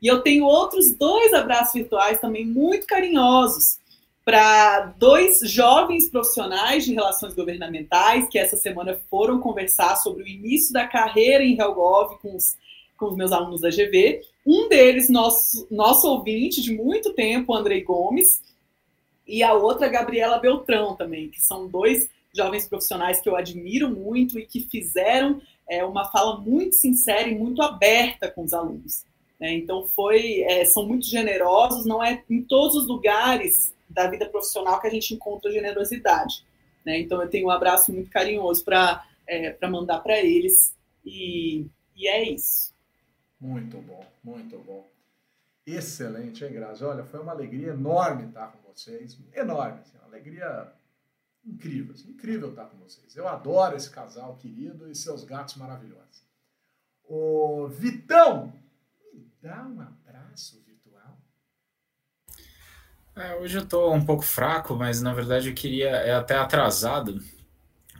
E eu tenho outros dois abraços virtuais também muito carinhosos para dois jovens profissionais de relações governamentais que essa semana foram conversar sobre o início da carreira em Helgov com os, com os meus alunos da GV. Um deles, nosso, nosso ouvinte de muito tempo, Andrei Gomes, e a outra, Gabriela Beltrão também, que são dois jovens profissionais que eu admiro muito e que fizeram é, uma fala muito sincera e muito aberta com os alunos. Né? Então foi, é, são muito generosos. Não é em todos os lugares da vida profissional que a gente encontra generosidade. Né? Então eu tenho um abraço muito carinhoso para é, mandar para eles e, e é isso. Muito bom, muito bom. Excelente, hein, Grazi? Olha, foi uma alegria enorme estar com vocês. Enorme, assim, uma alegria incrível, assim, incrível estar com vocês. Eu adoro esse casal querido e seus gatos maravilhosos. O Vitão, me dá um abraço virtual. É, hoje eu estou um pouco fraco, mas na verdade eu queria, é até atrasado,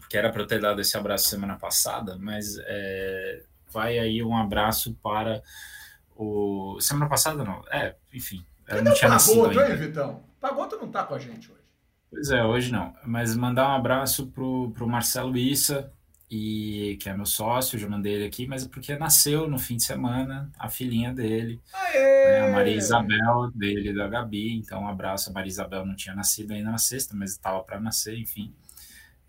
porque era para eu ter dado esse abraço semana passada, mas é, vai aí um abraço para o. Semana passada não, é, enfim. Eu não tinha nascido ainda. hein, Vitão? Pagoto não está com a gente hoje. Pois é, hoje não. Mas mandar um abraço pro, pro Marcelo Issa, e, que é meu sócio, já mandei ele aqui, mas é porque nasceu no fim de semana a filhinha dele, né, a Maria Isabel, dele da Gabi. Então, um abraço. A Maria Isabel não tinha nascido ainda na sexta, mas estava para nascer, enfim.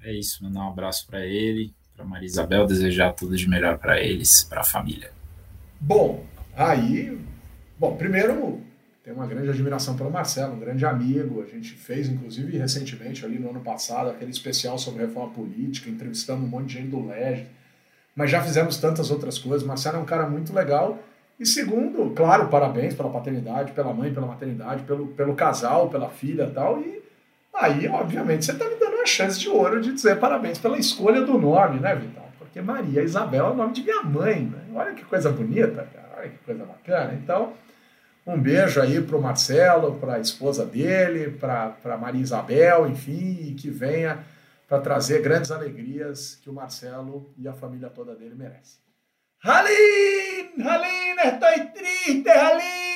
É isso, mandar um abraço para ele, para Maria Isabel, desejar tudo de melhor para eles, para a família. Bom, aí, bom, primeiro tenho uma grande admiração pelo Marcelo, um grande amigo. A gente fez, inclusive, recentemente, ali no ano passado, aquele especial sobre reforma política, entrevistando um monte de gente do LEG. mas já fizemos tantas outras coisas. Marcelo é um cara muito legal. E segundo, claro, parabéns pela paternidade, pela mãe, pela maternidade, pelo, pelo casal, pela filha tal. E aí, obviamente, você está me dando uma chance de ouro de dizer parabéns pela escolha do nome, né, Vital? Porque Maria Isabel é o nome de minha mãe, né? Olha que coisa bonita, cara. Olha que coisa bacana. Então, um beijo aí para o Marcelo, para a esposa dele, para Maria Isabel, enfim, e que venha para trazer grandes alegrias que o Marcelo e a família toda dele merecem. Jalín, Jalín, estoy triste, Jalín.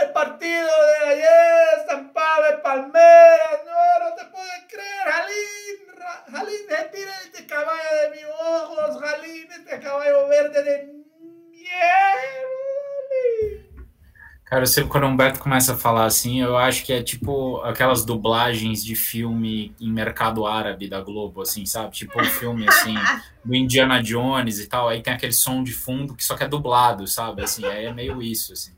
El partido de ayer, San Pablo, Palmeiras, no, creer, Jalín. Jalín, retira este caballo de mis ojos, Jalín, este caballo verde de mierda. Cara, eu sempre quando o Humberto começa a falar assim, eu acho que é tipo aquelas dublagens de filme em mercado árabe da Globo, assim, sabe? Tipo um filme assim, (laughs) do Indiana Jones e tal, aí tem aquele som de fundo que só que é dublado, sabe? Assim, aí é meio isso, assim.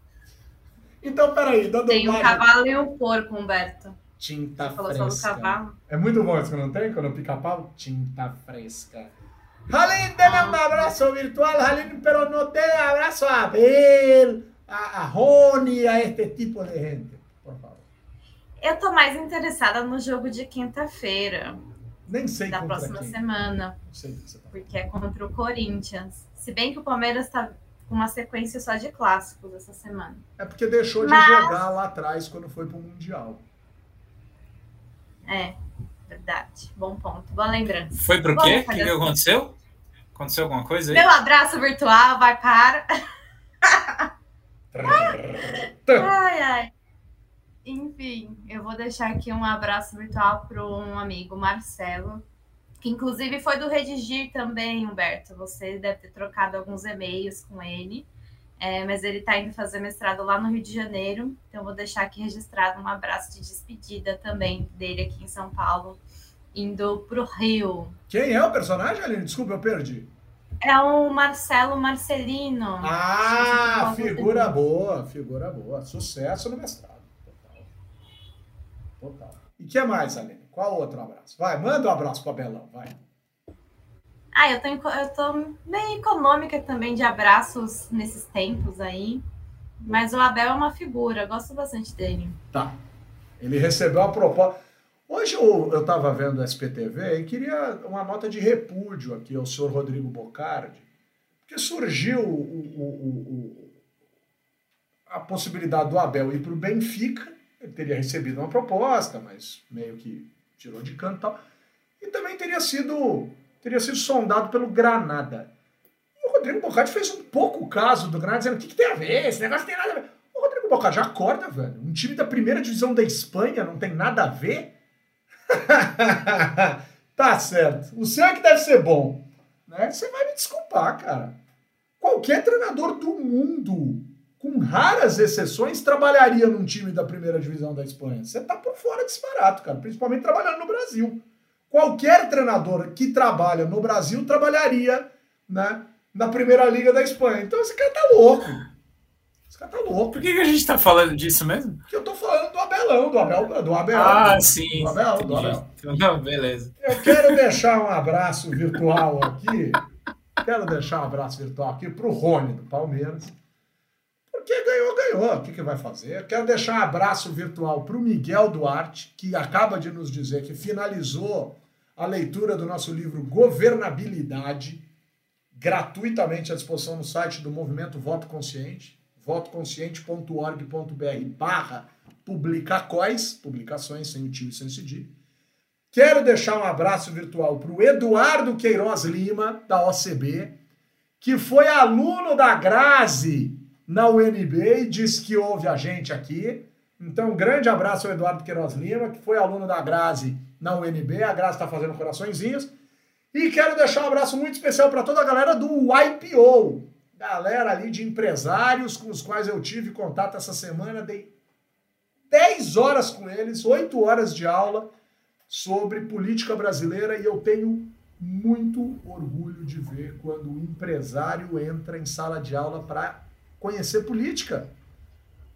Então, peraí, da Tem um cavalo e um porco, Humberto. Tinta fresca. É muito bom isso que não tem, quando pica-pau. Tinta fresca. Jalín, deme um abraço virtual, Jalín, pero no te abraço a Abel, a, a Rony, a este tipo de gente, por favor. Eu tô mais interessada no jogo de quinta-feira, Nem sei da próxima quem. semana, Não sei você tá porque é contra o Corinthians. Se bem que o Palmeiras tá com uma sequência só de clássicos essa semana. É porque deixou de Mas- jogar lá atrás quando foi pro Mundial. É, verdade. Bom ponto. Boa lembrança. Foi pro Bom, quê? O que, que aconteceu? Aconteceu alguma coisa aí? Meu abraço virtual vai para. Ai, ai. Enfim, eu vou deixar aqui um abraço virtual para um amigo, Marcelo, que inclusive foi do Redigir também, Humberto. Você deve ter trocado alguns e-mails com ele, é, mas ele está indo fazer mestrado lá no Rio de Janeiro, então vou deixar aqui registrado um abraço de despedida também dele aqui em São Paulo, indo para o Rio. Quem é o personagem, Aline? Desculpa, eu perdi. É o Marcelo Marcelino. Ah, figura algum- boa, figura boa. Sucesso no mestrado. Total. Total. E que mais, Aline? Qual outro abraço? Vai, manda um abraço pro Abelão, vai. Ah, eu tô, eu tô bem econômica também de abraços nesses tempos aí. Mas o Abel é uma figura, eu gosto bastante dele. Tá. Ele recebeu a proposta. Hoje eu estava vendo o SPTV e queria uma nota de repúdio aqui ao senhor Rodrigo Bocardi, porque surgiu o- o- o- a possibilidade do Abel ir para o Benfica. Ele teria recebido uma proposta, mas meio que tirou de canto e tal. E também teria sido, teria sido sondado pelo Granada. E o Rodrigo Bocardi fez um pouco caso do Granada, dizendo: o que, que tem a ver? Esse negócio tem nada a ver. O Rodrigo Bocardi já acorda, velho. Um time da primeira divisão da Espanha não tem nada a ver? (laughs) tá certo. O seu é que deve ser bom. Né? Você vai me desculpar, cara. Qualquer treinador do mundo, com raras exceções, trabalharia num time da primeira divisão da Espanha. Você tá por fora desse barato, cara. Principalmente trabalhando no Brasil. Qualquer treinador que trabalha no Brasil trabalharia né, na primeira liga da Espanha. Então esse cara tá louco. Esse cara tá louco. Por que, que a gente tá falando disso mesmo? Porque eu tô falando do Abelão, do Abel, do Abel. Ah, sim. Do Abel, do Abel. Não, beleza. Eu quero deixar um abraço virtual aqui. Quero deixar um abraço virtual aqui pro Rony do Palmeiras. Porque ganhou, ganhou. O que, que vai fazer? Quero deixar um abraço virtual pro Miguel Duarte, que acaba de nos dizer que finalizou a leitura do nosso livro Governabilidade, gratuitamente à disposição no site do Movimento Voto Consciente, votoconsciente.org.br barra publicacóis, publicações sem o tio e sem o cedilho. Quero deixar um abraço virtual para o Eduardo Queiroz Lima, da OCB, que foi aluno da Grazi na UNB e disse que ouve a gente aqui. Então, um grande abraço ao Eduardo Queiroz Lima, que foi aluno da Grazi na UNB. A Grazi está fazendo coraçõezinhos. E quero deixar um abraço muito especial para toda a galera do YPO, galera ali de empresários com os quais eu tive contato essa semana. Dei 10 horas com eles, 8 horas de aula sobre política brasileira e eu tenho muito orgulho de ver quando o empresário entra em sala de aula para conhecer política.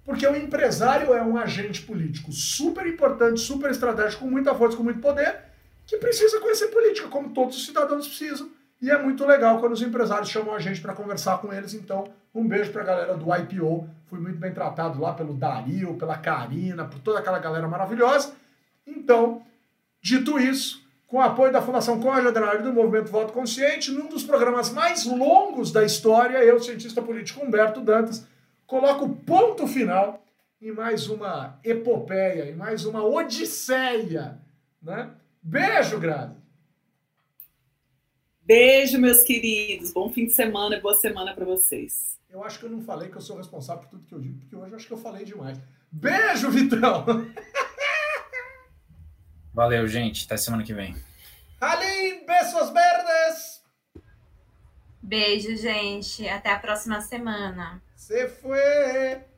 Porque o empresário é um agente político super importante, super estratégico, com muita força, com muito poder, que precisa conhecer política, como todos os cidadãos precisam. E é muito legal quando os empresários chamam a gente para conversar com eles. Então, um beijo para a galera do IPO. Fui muito bem tratado lá pelo Dario, pela Karina, por toda aquela galera maravilhosa. Então, dito isso, com o apoio da Fundação Conrad Adenauer do Movimento Voto Consciente, num dos programas mais longos da história, eu, cientista político Humberto Dantas, coloco ponto final em mais uma epopeia, em mais uma odisseia. Né? Beijo, Grazi! Beijo, meus queridos. Bom fim de semana e boa semana para vocês. Eu acho que eu não falei que eu sou responsável por tudo que eu digo, porque hoje eu acho que eu falei demais. Beijo, Vitão! (laughs) Valeu, gente. Até semana que vem. Aline, beijos verdes! Beijo, gente. Até a próxima semana. Se foi!